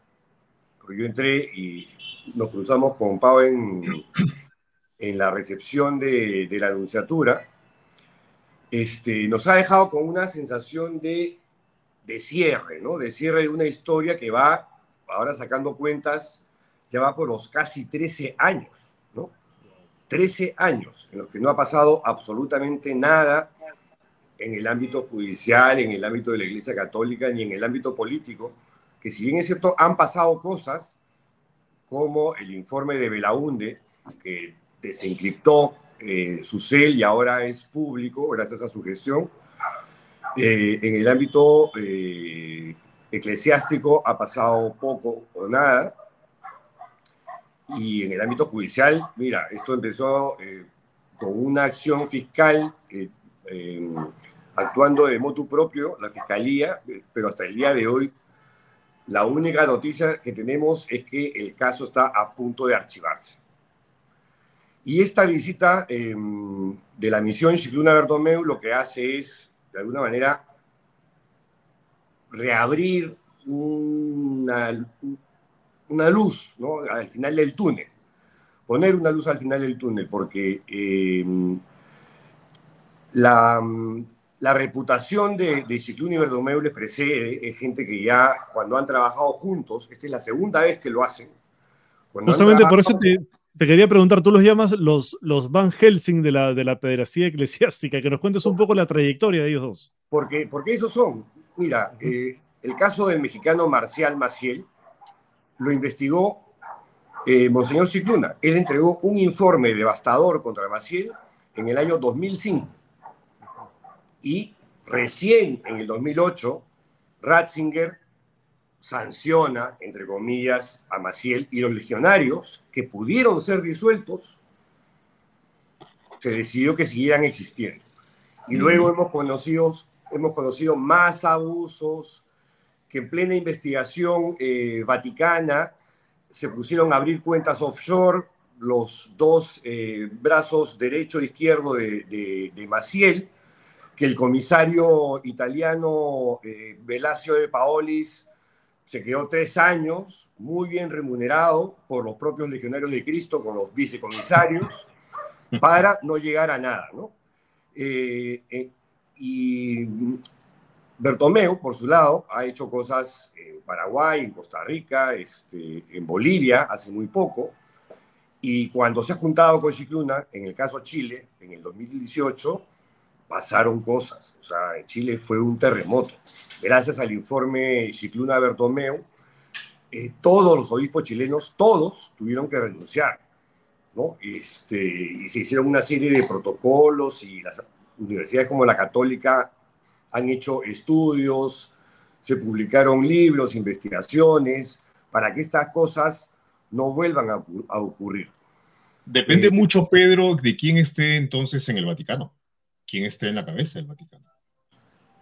porque yo entré y nos cruzamos con Pau en, en la recepción de, de la anunciatura, este, nos ha dejado con una sensación de, de cierre, ¿no? De cierre de una historia que va, ahora sacando cuentas, ya va por los casi 13 años 13 años en los que no ha pasado absolutamente nada en el ámbito judicial, en el ámbito de la Iglesia Católica, ni en el ámbito político, que si bien es cierto, han pasado cosas como el informe de Belaunde, que desencriptó eh, su cel y ahora es público gracias a su gestión. Eh, en el ámbito eh, eclesiástico ha pasado poco o nada. Y en el ámbito judicial, mira, esto empezó eh, con una acción fiscal eh, actuando de motu propio, la fiscalía, pero hasta el día de hoy la única noticia que tenemos es que el caso está a punto de archivarse. Y esta visita em, de la misión Chicluna Bertomeu lo que hace es, de alguna manera, reabrir una, una luz ¿no? al final del túnel. poner una luz al final del túnel, porque em, la, la, reputación de, de Ciclón y Verdomeu les precede, es gente que ya cuando han trabajado juntos, esta es la segunda vez que lo hacen. Justamente por eso te, te, quería preguntar, tú los llamas los, los Van Helsing de la, de la pederastía eclesiástica, que nos cuentes un poco la trayectoria de ellos dos. Porque, porque esos son, mira, eh, el caso del mexicano Marcial Maciel lo investigó eh, Monseñor Cicluna. Él entregó un informe devastador contra Maciel en el año 2005. Y recién en el 2008, Ratzinger sanciona, entre comillas, a Maciel y los legionarios que pudieron ser disueltos, se decidió que siguieran existiendo. Y luego hemos conocido, hemos conocido más abusos, que en plena investigación eh, vaticana se pusieron a abrir cuentas offshore los dos eh, brazos derecho e izquierdo de, de, Maciel, que el comisario italiano eh, Velasio de Paolis se quedó tres años muy bien remunerado por los propios legionarios de Cristo con los vicecomisarios para no llegar a nada. ¿no? y Bertomeu, por su lado, ha hecho cosas en Paraguay, en Costa Rica, este, en Bolivia, hace muy poco. Y cuando se ha juntado con Chicluna, en el caso Chile, en el 2018, pasaron cosas. O sea, en Chile fue un terremoto. Gracias al informe Chicluna Bertomeu, eh, todos los obispos chilenos, todos tuvieron que renunciar. ¿no? Este, y se hicieron una serie de protocolos y las universidades como la Católica han hecho estudios, se publicaron libros, investigaciones, para que estas cosas no vuelvan a, ocurrir. Depende eh, mucho, Pedro, de quién esté entonces en el Vaticano, quién esté en la cabeza del Vaticano.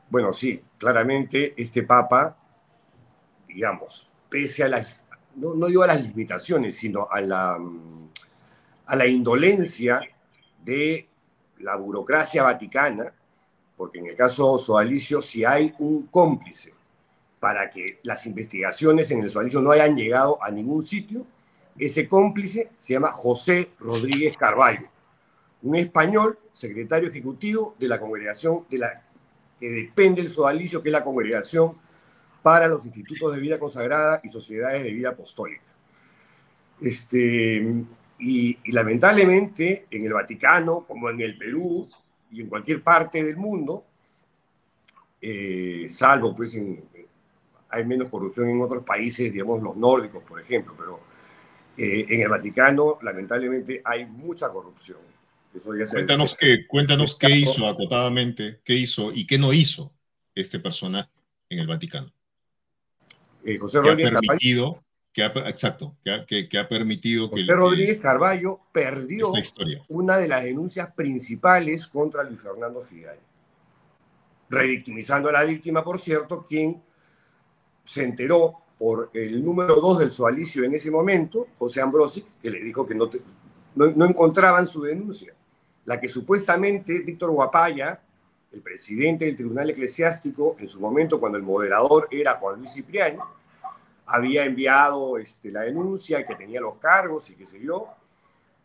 Bueno, sí, claramente este Papa, digamos, pese a las, no, no digo a las limitaciones, sino a la, a la indolencia de la burocracia vaticana, porque en el caso Sodalicio, si hay un cómplice para que las investigaciones en el Sodalicio no hayan llegado a ningún sitio, ese cómplice se llama José Rodríguez Carballo, un español, secretario ejecutivo de la congregación de la que depende del Sodalicio, que es la congregación para los institutos de vida consagrada y sociedades de vida apostólica. Este, y, y, lamentablemente en el Vaticano, como en el Perú, y en cualquier parte del mundo, eh, salvo pues hay menos corrupción en otros países, digamos los nórdicos, por ejemplo, pero eh, en el Vaticano lamentablemente hay mucha corrupción. Eso ya cuéntanos qué, cuéntanos qué hizo acotadamente, qué hizo y qué no hizo este personaje en el Vaticano. Eh, José Rodríguez ha permitido, que ha, exacto, que que ha permitido José Rodríguez Carballo perdió una de las denuncias principales contra Luis Fernando Figari, revictimizando a la víctima, por cierto, quien se enteró por el número dos del sualicio en ese momento, José Ambrosi, que le dijo que no, no, no encontraban su denuncia. La que supuestamente Víctor Guapaya, el presidente del Tribunal Eclesiástico, en su momento cuando el moderador era Juan Luis Cipriani, había enviado este, la denuncia que tenía los cargos y qué sé yo.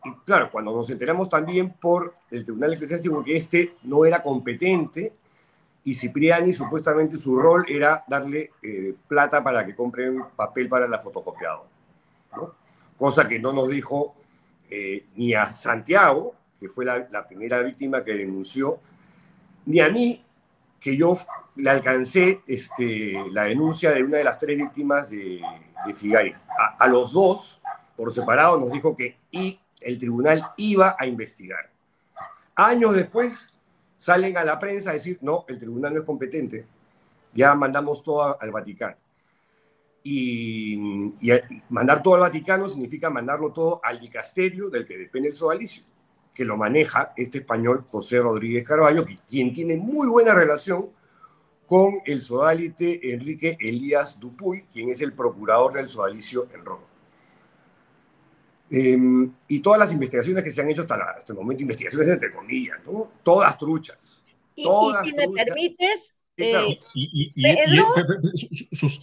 Y claro, cuando nos enteramos también por el Tribunal Eclesiástico que este no era competente y Cipriani supuestamente su rol era darle eh, plata para que compren papel para la fotocopiado. Cosa que no nos dijo eh, ni a Santiago, que fue la, primera víctima que denunció, ni a mí, que yo le alcancé este, la denuncia de una de las tres víctimas de, Figari. A, los dos, por separado, nos dijo que y el tribunal iba a investigar. Años después, salen a la prensa a decir, no, el tribunal no es competente, ya mandamos todo al Vaticano. Y, mandar todo al Vaticano significa mandarlo todo al dicasterio del que depende el sodalicio, que lo maneja este español José Rodríguez Carballo, quien tiene muy buena relación con el sodalite Enrique Elías Dupuy, quien es el procurador del sodalicio en Roma. Em, y todas las investigaciones que se han hecho hasta, el momento, investigaciones entre comillas, ¿no? Todas truchas. Y, si me permites, eh, y,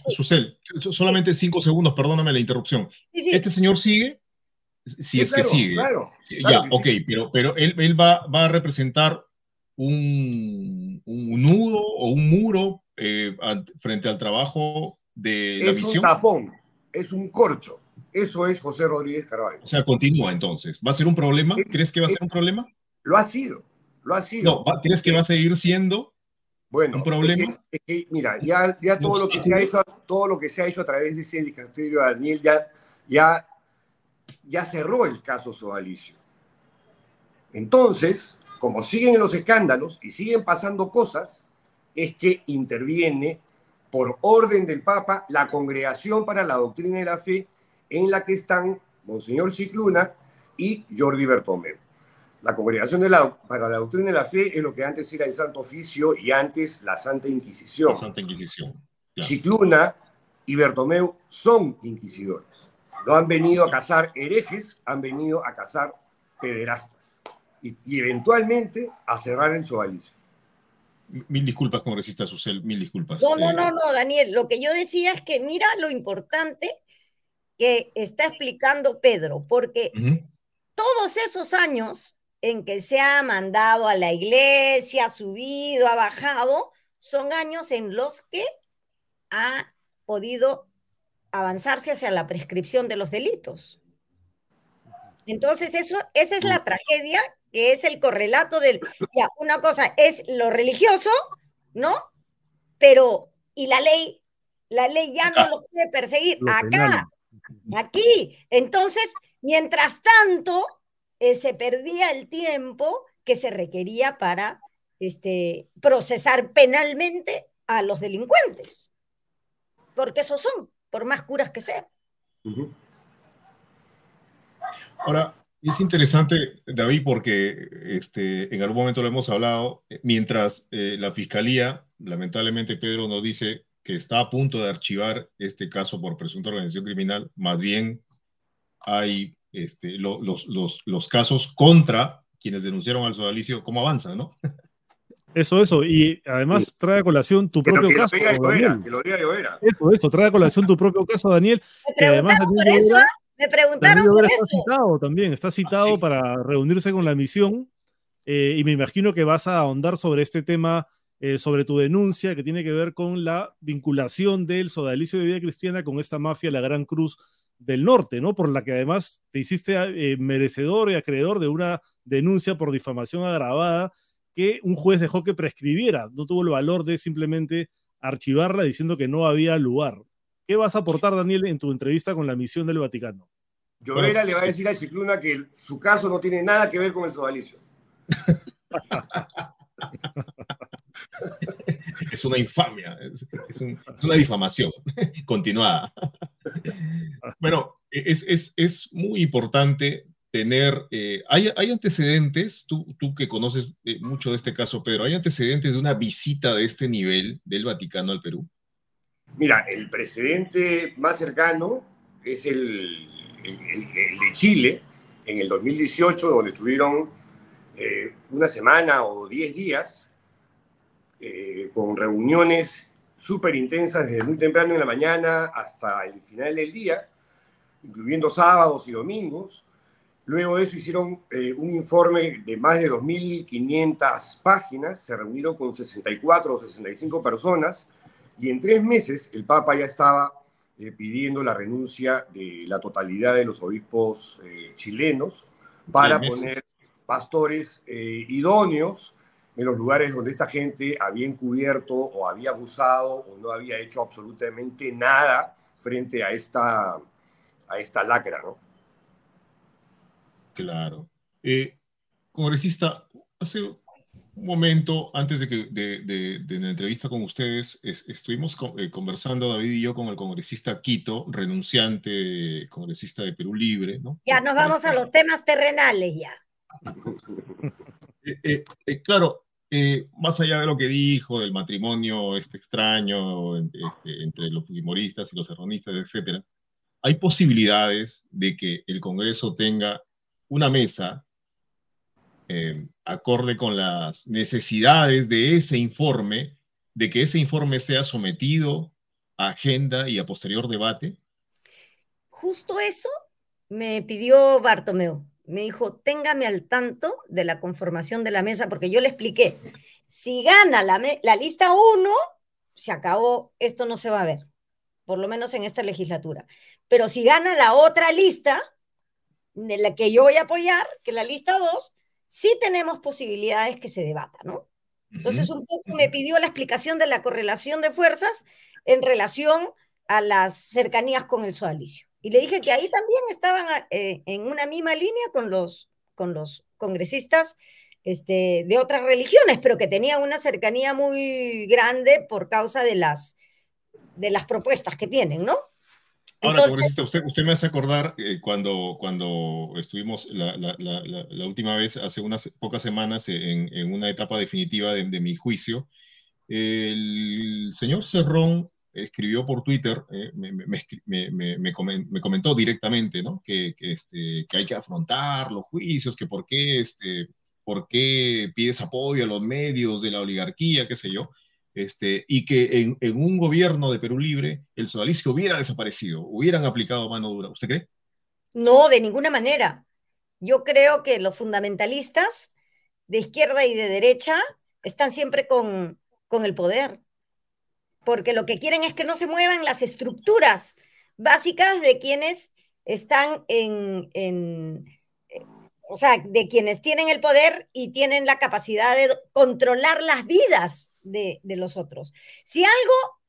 Susel, solamente cinco segundos, perdóname la interrupción. Este señor sigue, Si es que sigue. Claro, ya, ok, pero, pero él, él va, va, a representar un, un, nudo o un muro eh, frente al trabajo de la misión. Es un tapón, es un corcho. Eso es José Rodríguez Carvalho. O sea, continúa entonces. ¿Va a ser un problema? ¿Crees que va a ser un problema? Lo ha sido, lo ha sido. No, ¿crees que va a seguir siendo bueno, un problema? mira, ya, ya todo, lo que se ha hecho, todo lo que se ha hecho a través de ese de Daniel ya, ya, ya cerró el caso Sodalicio. Entonces, como siguen los escándalos y siguen pasando cosas, es que interviene por orden del Papa la Congregación para la Doctrina de la Fe, en la que están Monseñor Cicluna y Jordi Bertomeu. La Congregación para la Doctrina de la Fe es lo que antes era el Santo Oficio y antes la Santa Inquisición. La Santa Inquisición. Cicluna y Bertomeu son inquisidores. No han venido a cazar herejes, han venido a cazar pederastas y, eventualmente a cerrar el sodalicio. Mil disculpas, congresista Susel, mil disculpas. No, no, eh, no, no, Daniel, lo que yo decía es que mira lo importante que está explicando Pedro, porque todos esos años en que se ha mandado a la iglesia, ha subido, ha bajado, son años en los que ha podido avanzarse hacia la prescripción de los delitos. Entonces, eso, esa es la tragedia, que es el correlato del, ya, una cosa es lo religioso, ¿no? Pero, y la ley, la ley ya no lo puede perseguir acá, aquí. Entonces, mientras tanto, eh, se perdía el tiempo que se requería para este, procesar penalmente a los delincuentes. Porque esos son, por más curas que sean. Ahora, es interesante, David, porque este, en algún momento lo hemos hablado, mientras eh, la fiscalía, lamentablemente Pedro nos dice que está a punto de archivar este caso por presunta organización criminal, más bien hay este, los, casos contra quienes denunciaron al sodalicio, cómo avanzan, ¿no? *laughs* Eso, eso, y además trae a colación tu propio caso. Daniel. que lo diga yo era. Eso, eso, trae a colación tu propio caso, Daniel. Me además, por eso, me preguntaron por está eso. citado también, está citado ah, para reunirse con la misión, eh, y me imagino que vas a ahondar sobre este tema, eh, sobre tu denuncia que tiene que ver con la vinculación del sodalicio de vida cristiana con esta mafia, la Gran Cruz del norte, ¿no? Por la que además te hiciste eh, merecedor y acreedor de una denuncia por difamación agravada que un juez dejó que prescribiera, no tuvo el valor de simplemente archivarla diciendo que no había lugar. ¿Qué vas a aportar, Daniel, en tu entrevista con la misión del Vaticano? Llorera le va a decir a Cicluna que su caso no tiene nada que ver con el sodalicio. *laughs* es una infamia, es, una difamación *laughs* continuada. bueno, es, muy importante tener, eh, hay, antecedentes, tú, tú que conoces eh, mucho de este caso, Pedro, ¿hay antecedentes de una visita de este nivel del Vaticano al Perú? Mira, el precedente más cercano es el, de Chile, en el 2018, donde estuvieron eh, una semana o diez días con reuniones súper intensas desde muy temprano en la mañana hasta el final del día, incluyendo sábados y domingos. Luego de eso hicieron eh, un informe de más de 2.500 páginas, se reunieron con 64 o 65 personas y en tres meses el Papa ya estaba eh, pidiendo la renuncia de la totalidad de los obispos chilenos para poner pastores idóneos en los lugares donde esta gente había encubierto o había abusado o no había hecho absolutamente nada frente a esta, a esta lacra, ¿no? Claro. Eh, congresista, hace un momento, antes de, que, de, de, la entrevista con ustedes, estuvimos eh, conversando, David y yo, con el congresista Quito, renunciante, congresista de Perú Libre, ¿no? Ya nos vamos a los temas terrenales ya. *laughs* Eh, claro, más allá de lo que dijo del matrimonio este extraño este, entre los fujimoristas y los erronistas, etc., hay posibilidades de que el Congreso tenga una mesa eh, acorde con las necesidades de ese informe, de que ese informe sea sometido a agenda y a posterior debate? Justo eso me pidió Bartomeu, me dijo, téngame al tanto de la conformación de la mesa, porque yo le expliqué, si gana la, la lista 1, se acabó, esto no se va a ver, por lo menos en esta legislatura. Pero si gana la otra lista, de la que yo voy a apoyar, que la lista 2, sí tenemos posibilidades que se debata, ¿no? Entonces, un poco me pidió la explicación de la correlación de fuerzas en relación a las cercanías con el sodalicio. Y le dije que ahí también estaban eh, en una misma línea con los, con los congresistas este, de otras religiones, pero que tenían una cercanía muy grande por causa de las, de las propuestas que tienen, ¿no? Ahora, congresista, usted, usted, me hace acordar eh, cuando, cuando estuvimos la, la, la, última vez, hace unas pocas semanas, en, en una etapa definitiva de, de, mi juicio, el señor Cerrón escribió por Twitter, eh, me, me, me, comentó directamente, ¿no? Que, que, este, que hay que afrontar los juicios, que por qué, este, por qué pides apoyo a los medios de la oligarquía, qué sé yo, este, y que en, en un gobierno de Perú Libre el sodalicio hubiera desaparecido, hubieran aplicado mano dura. ¿Usted cree? No, de ninguna manera. Yo creo que los fundamentalistas de izquierda y de derecha están siempre con, con el poder porque lo que quieren es que no se muevan las estructuras básicas de quienes están en, eh, o sea, de quienes tienen el poder y tienen la capacidad de controlar las vidas de, los otros. Si algo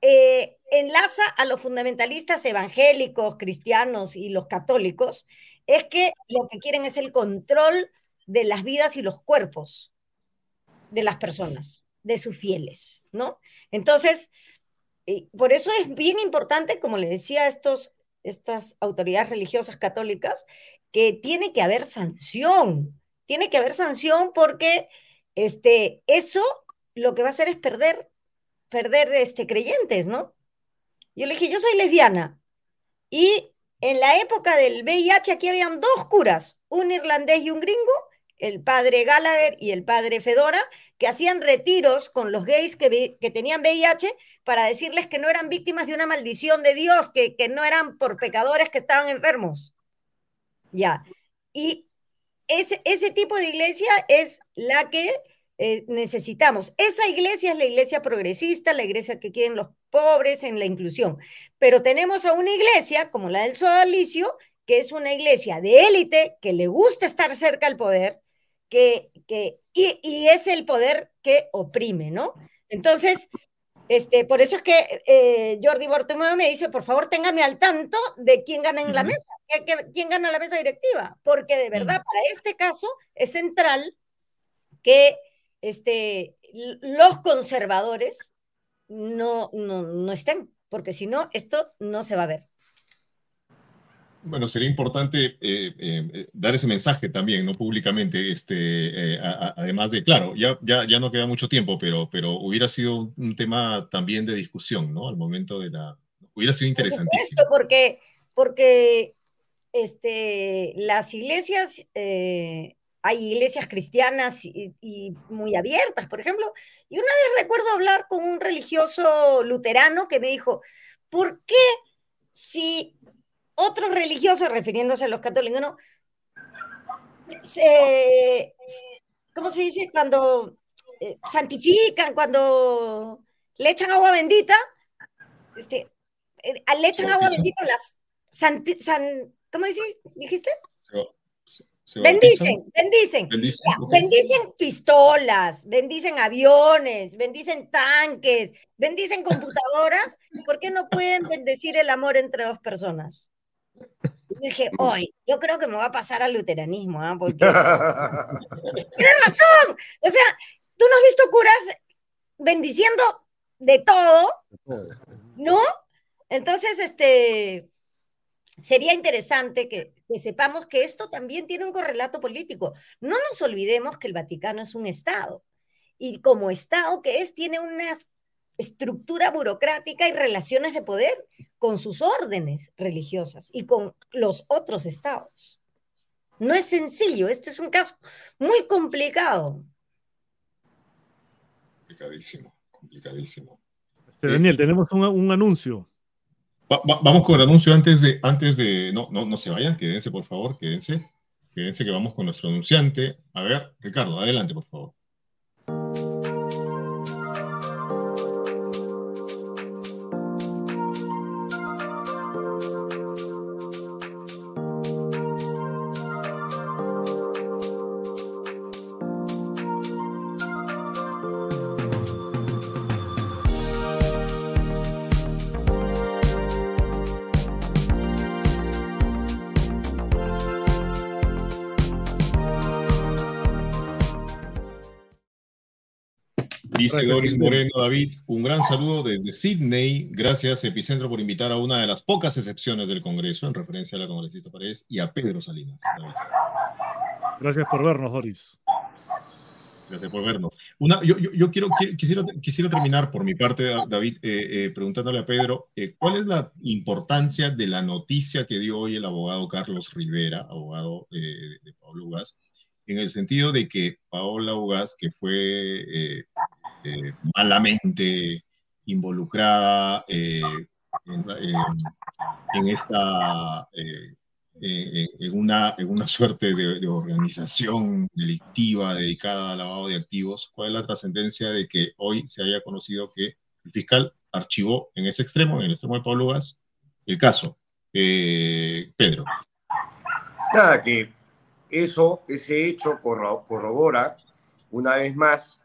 eh, enlaza a los fundamentalistas evangélicos, cristianos y los católicos, es que lo que quieren es el control de las vidas y los cuerpos de las personas de sus fieles, ¿no? Entonces, por eso es bien importante, como le decía a estos, estas autoridades religiosas católicas, que tiene que haber sanción, tiene que haber sanción porque este, eso lo que va a hacer es perder, perder este, creyentes, ¿no? Yo le dije, yo soy lesbiana y en la época del VIH aquí habían dos curas, un irlandés y un gringo, el padre Gallagher y el padre Fedora, que hacían retiros con los gays que, que, tenían VIH para decirles que no eran víctimas de una maldición de Dios, que, que no eran por pecadores que estaban enfermos. Ya. Y ese, ese tipo de iglesia es la que eh, necesitamos. Esa iglesia es la iglesia progresista, la iglesia que quieren los pobres en la inclusión. Pero tenemos a una iglesia como la del Sodalicio, que es una iglesia de élite, que le gusta estar cerca al poder, que, que y, es el poder que oprime, ¿no? Entonces, este, por eso es que eh, Jordi Bortomeo me dice, por favor, téngame al tanto de quién gana en la mesa, quién gana la mesa directiva, porque de verdad, para este caso es central que este, los conservadores no, no, no estén, porque si no, esto no se va a ver. Bueno, sería importante eh, eh, dar ese mensaje también, ¿no? Públicamente, este, eh, además de, claro, ya, ya, ya no queda mucho tiempo, pero, pero hubiera sido un, tema también de discusión, ¿no? Al momento de la... Hubiera sido interesantísimo. Por porque, porque este, las iglesias, hay iglesias cristianas y, y, muy abiertas, por ejemplo, y una vez recuerdo hablar con un religioso luterano que me dijo, ¿por qué si otros religiosos, refiriéndose a los católicos, ¿no? ¿Cómo se dice? Cuando eh, santifican, cuando le echan agua bendita, este, eh, le echan agua bendita las ¿cómo dices? dijiste? Bendicen, bendicen. Bendicen, pistolas, bendicen aviones, bendicen tanques, bendicen computadoras. ¿Por qué no pueden bendecir el amor entre dos personas? dije, hoy, yo creo que me va a pasar al luteranismo, ¿ah? Porque. *laughs* Tienes razón. O sea, tú no has visto curas bendiciendo de todo, ¿no? Entonces, este. Sería interesante que, que sepamos que esto también tiene un correlato político. No nos olvidemos que el Vaticano es un Estado. Y como Estado que es, tiene una estructura burocrática y relaciones de poder con sus órdenes religiosas y con los otros estados. No es sencillo, este es un caso muy complicado. Complicadísimo, complicadísimo. Este, Daniel, tenemos un, anuncio. Vamos con el anuncio antes de, antes de, no, no, no se vayan, quédense por favor, quédense, quédense que vamos con nuestro anunciante. A ver, Ricardo, adelante por favor. Dice Doris Moreno David, un gran saludo desde Sydney. Gracias, Epicentro, por invitar a una de las pocas excepciones del Congreso, en referencia a la congresista Paredes y a Pedro Salinas. Gracias por vernos, Doris. Gracias por vernos. Una, yo, yo, quiero, quisiera, quisiera terminar por mi parte, David, eh, eh, preguntándole a Pedro, eh, ¿cuál es la importancia de la noticia que dio hoy el abogado Carlos Rivera, abogado de Pablo Ugaz, en el sentido de que Paola Ugaz, que fue eh, malamente involucrada eh, en, esta, eh, en, una, en una suerte de, organización delictiva dedicada al lavado de activos, ¿cuál es la trascendencia de que hoy se haya conocido que el fiscal archivó en ese extremo, en el extremo de Pablo Gas, el caso? Pedro. Nada, que eso, ese hecho corrobora una vez más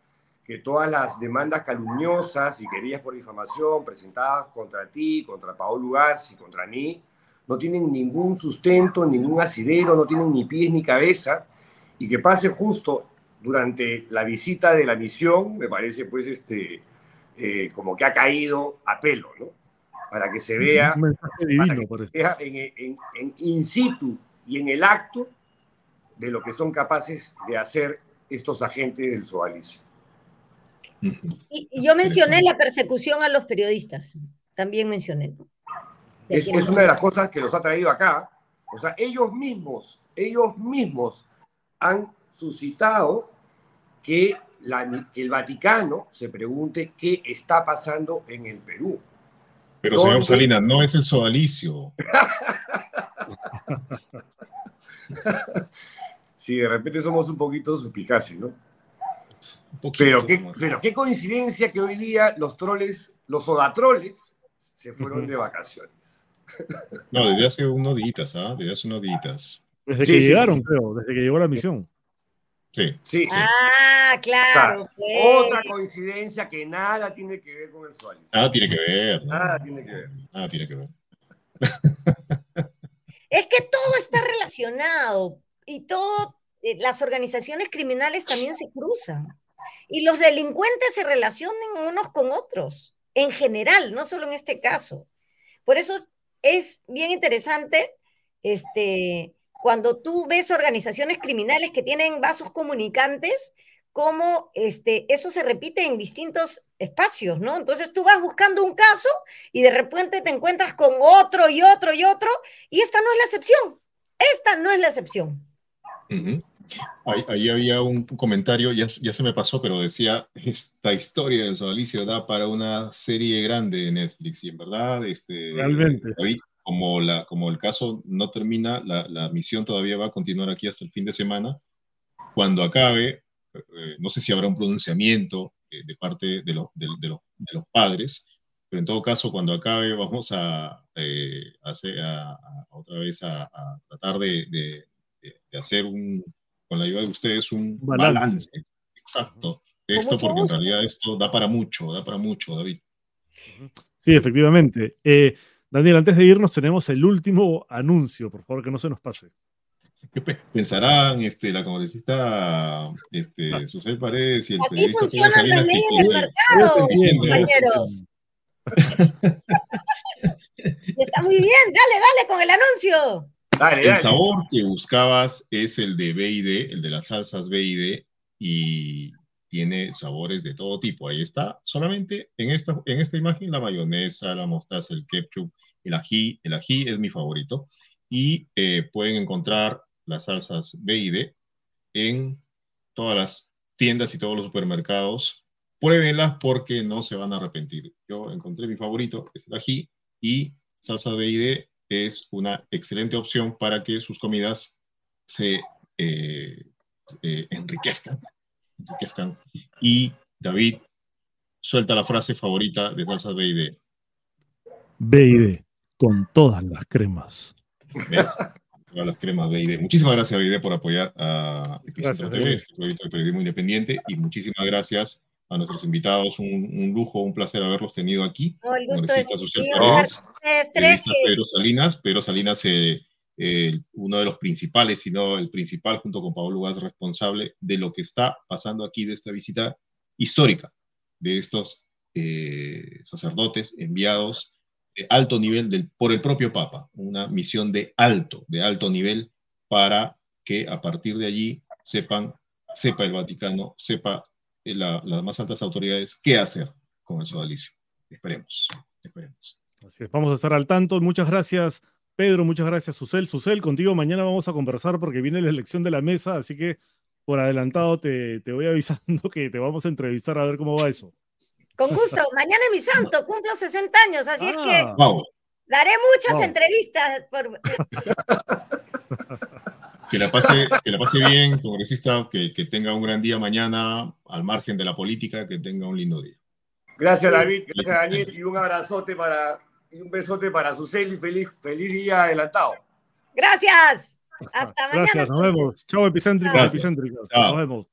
que todas las demandas calumniosas y querías por difamación presentadas contra ti, contra Paolo Gas y contra mí, no tienen ningún sustento, ningún asidero, no tienen ni pies ni cabeza, y que pase justo durante la visita de la misión, me parece pues este, eh, como que ha caído a pelo, ¿no? Para que se vea, en, en in situ y en el acto de lo que son capaces de hacer estos agentes del Soalicio. Y, yo mencioné la persecución a los periodistas, también mencioné. Es, una de las cosas que los ha traído acá. O sea, ellos mismos, ellos mismos han suscitado que, el Vaticano se pregunte qué está pasando en el Perú. Pero señor Salinas, no es el sodalicio. *laughs* sí, de repente somos un poquito suspicaces, ¿no? Pero qué, pero qué coincidencia que hoy día los troles, los odatroles, se fueron de vacaciones. No, desde hace unos días, ¿ah? Desde hace unos días. Desde que llegaron, creo, desde que llegó la misión. Sí. sí. Ah, claro. Pues. Otra coincidencia que nada tiene que ver con el sol. Nada tiene que ver. Nada tiene que ver. Nada tiene que ver. Es que todo está relacionado y todo, eh, las organizaciones criminales también se cruzan. Y los delincuentes se relacionan unos con otros, en general, no solo en este caso. Por eso es bien interesante este, cuando tú ves organizaciones criminales que tienen vasos comunicantes, cómo este, eso se repite en distintos espacios, ¿no? Entonces tú vas buscando un caso y de repente te encuentras con otro y otro y otro, y esta no es la excepción. Esta no es la excepción. Ahí, había un comentario, ya, ya, se me pasó, pero decía, esta historia del sodalicio da para una serie grande de Netflix, y en verdad, este, Realmente. como, la, como el caso no termina, la, la, misión todavía va a continuar aquí hasta el fin de semana. Cuando acabe, eh, no sé si habrá un pronunciamiento eh, de parte de, de, de, los, de, los, padres, pero en todo caso, cuando acabe, vamos a, eh, hacer, a, otra vez a, a tratar de hacer un con la ayuda de ustedes, un balance, exacto de esto, porque en realidad esto da para mucho, da para mucho, David. Sí, efectivamente. Eh, Daniel, antes de irnos tenemos el último anuncio, por favor, que no se nos pase. ¿Qué pensarán este, la congresista este, ah. Susel Paredes y el Así funcionan las leyes del mercado, compañeros. *laughs* Está muy bien, dale, dale con el anuncio el sabor que buscabas es el de B y D, el de las salsas B y tiene sabores de todo tipo. Ahí está, solamente en esta, en esta imagen la mayonesa, la mostaza, el ketchup, el ají. El ají es mi favorito. Y eh, pueden encontrar las salsas B y D en todas las tiendas y todos los supermercados. Pruébenlas porque no se van a arrepentir. Yo encontré mi favorito, es el ají, y salsa BID es una excelente opción para que sus comidas se eh, eh, enriquezcan, enriquezcan. Y David, suelta la frase favorita de salsa BID. BID, con todas las cremas. ¿Ves? Todas las cremas BID. Muchísimas gracias, BID, por apoyar a Epicentro TV, este proyecto de periodismo independiente. Y muchísimas gracias a nuestros invitados. Un, un lujo, un placer haberlos tenido aquí. No, el gusto es Paredes, Pedro Salinas. Pedro Salinas, eh, eh, uno de los principales, si no el principal, junto con Pablo Gas, responsable de lo que está pasando aquí, de esta visita histórica de estos eh, sacerdotes enviados de alto nivel del, por el propio Papa, una misión de alto, de alto nivel, para que a partir de allí sepan, sepa el Vaticano, sepa la- las más altas autoridades qué hacer con el sodalicio. Esperemos, esperemos. Así es, vamos a estar al tanto. Muchas gracias, Pedro. Muchas gracias, Susel. Susel, contigo mañana vamos a conversar porque viene la elección de la mesa, así que por adelantado te, te voy *laughs* avisando que te vamos a entrevistar a ver cómo va eso. Con gusto. Mañana es mi santo, cumplo 60 años, así es que Ah, Wow, daré muchas Wow. entrevistas. Por... *laughs* que la pase, que la pase bien, congresista, que, que tenga un gran día mañana, al margen de la política, que tenga un lindo día. Gracias, David. Gracias, Daniel. Y un abrazote para, y un besote para Susel y feliz, feliz día adelantado. Gracias. Hasta mañana. Gracias, nos vemos. Chao, epicéntricos, epicéntricos. Nos vemos.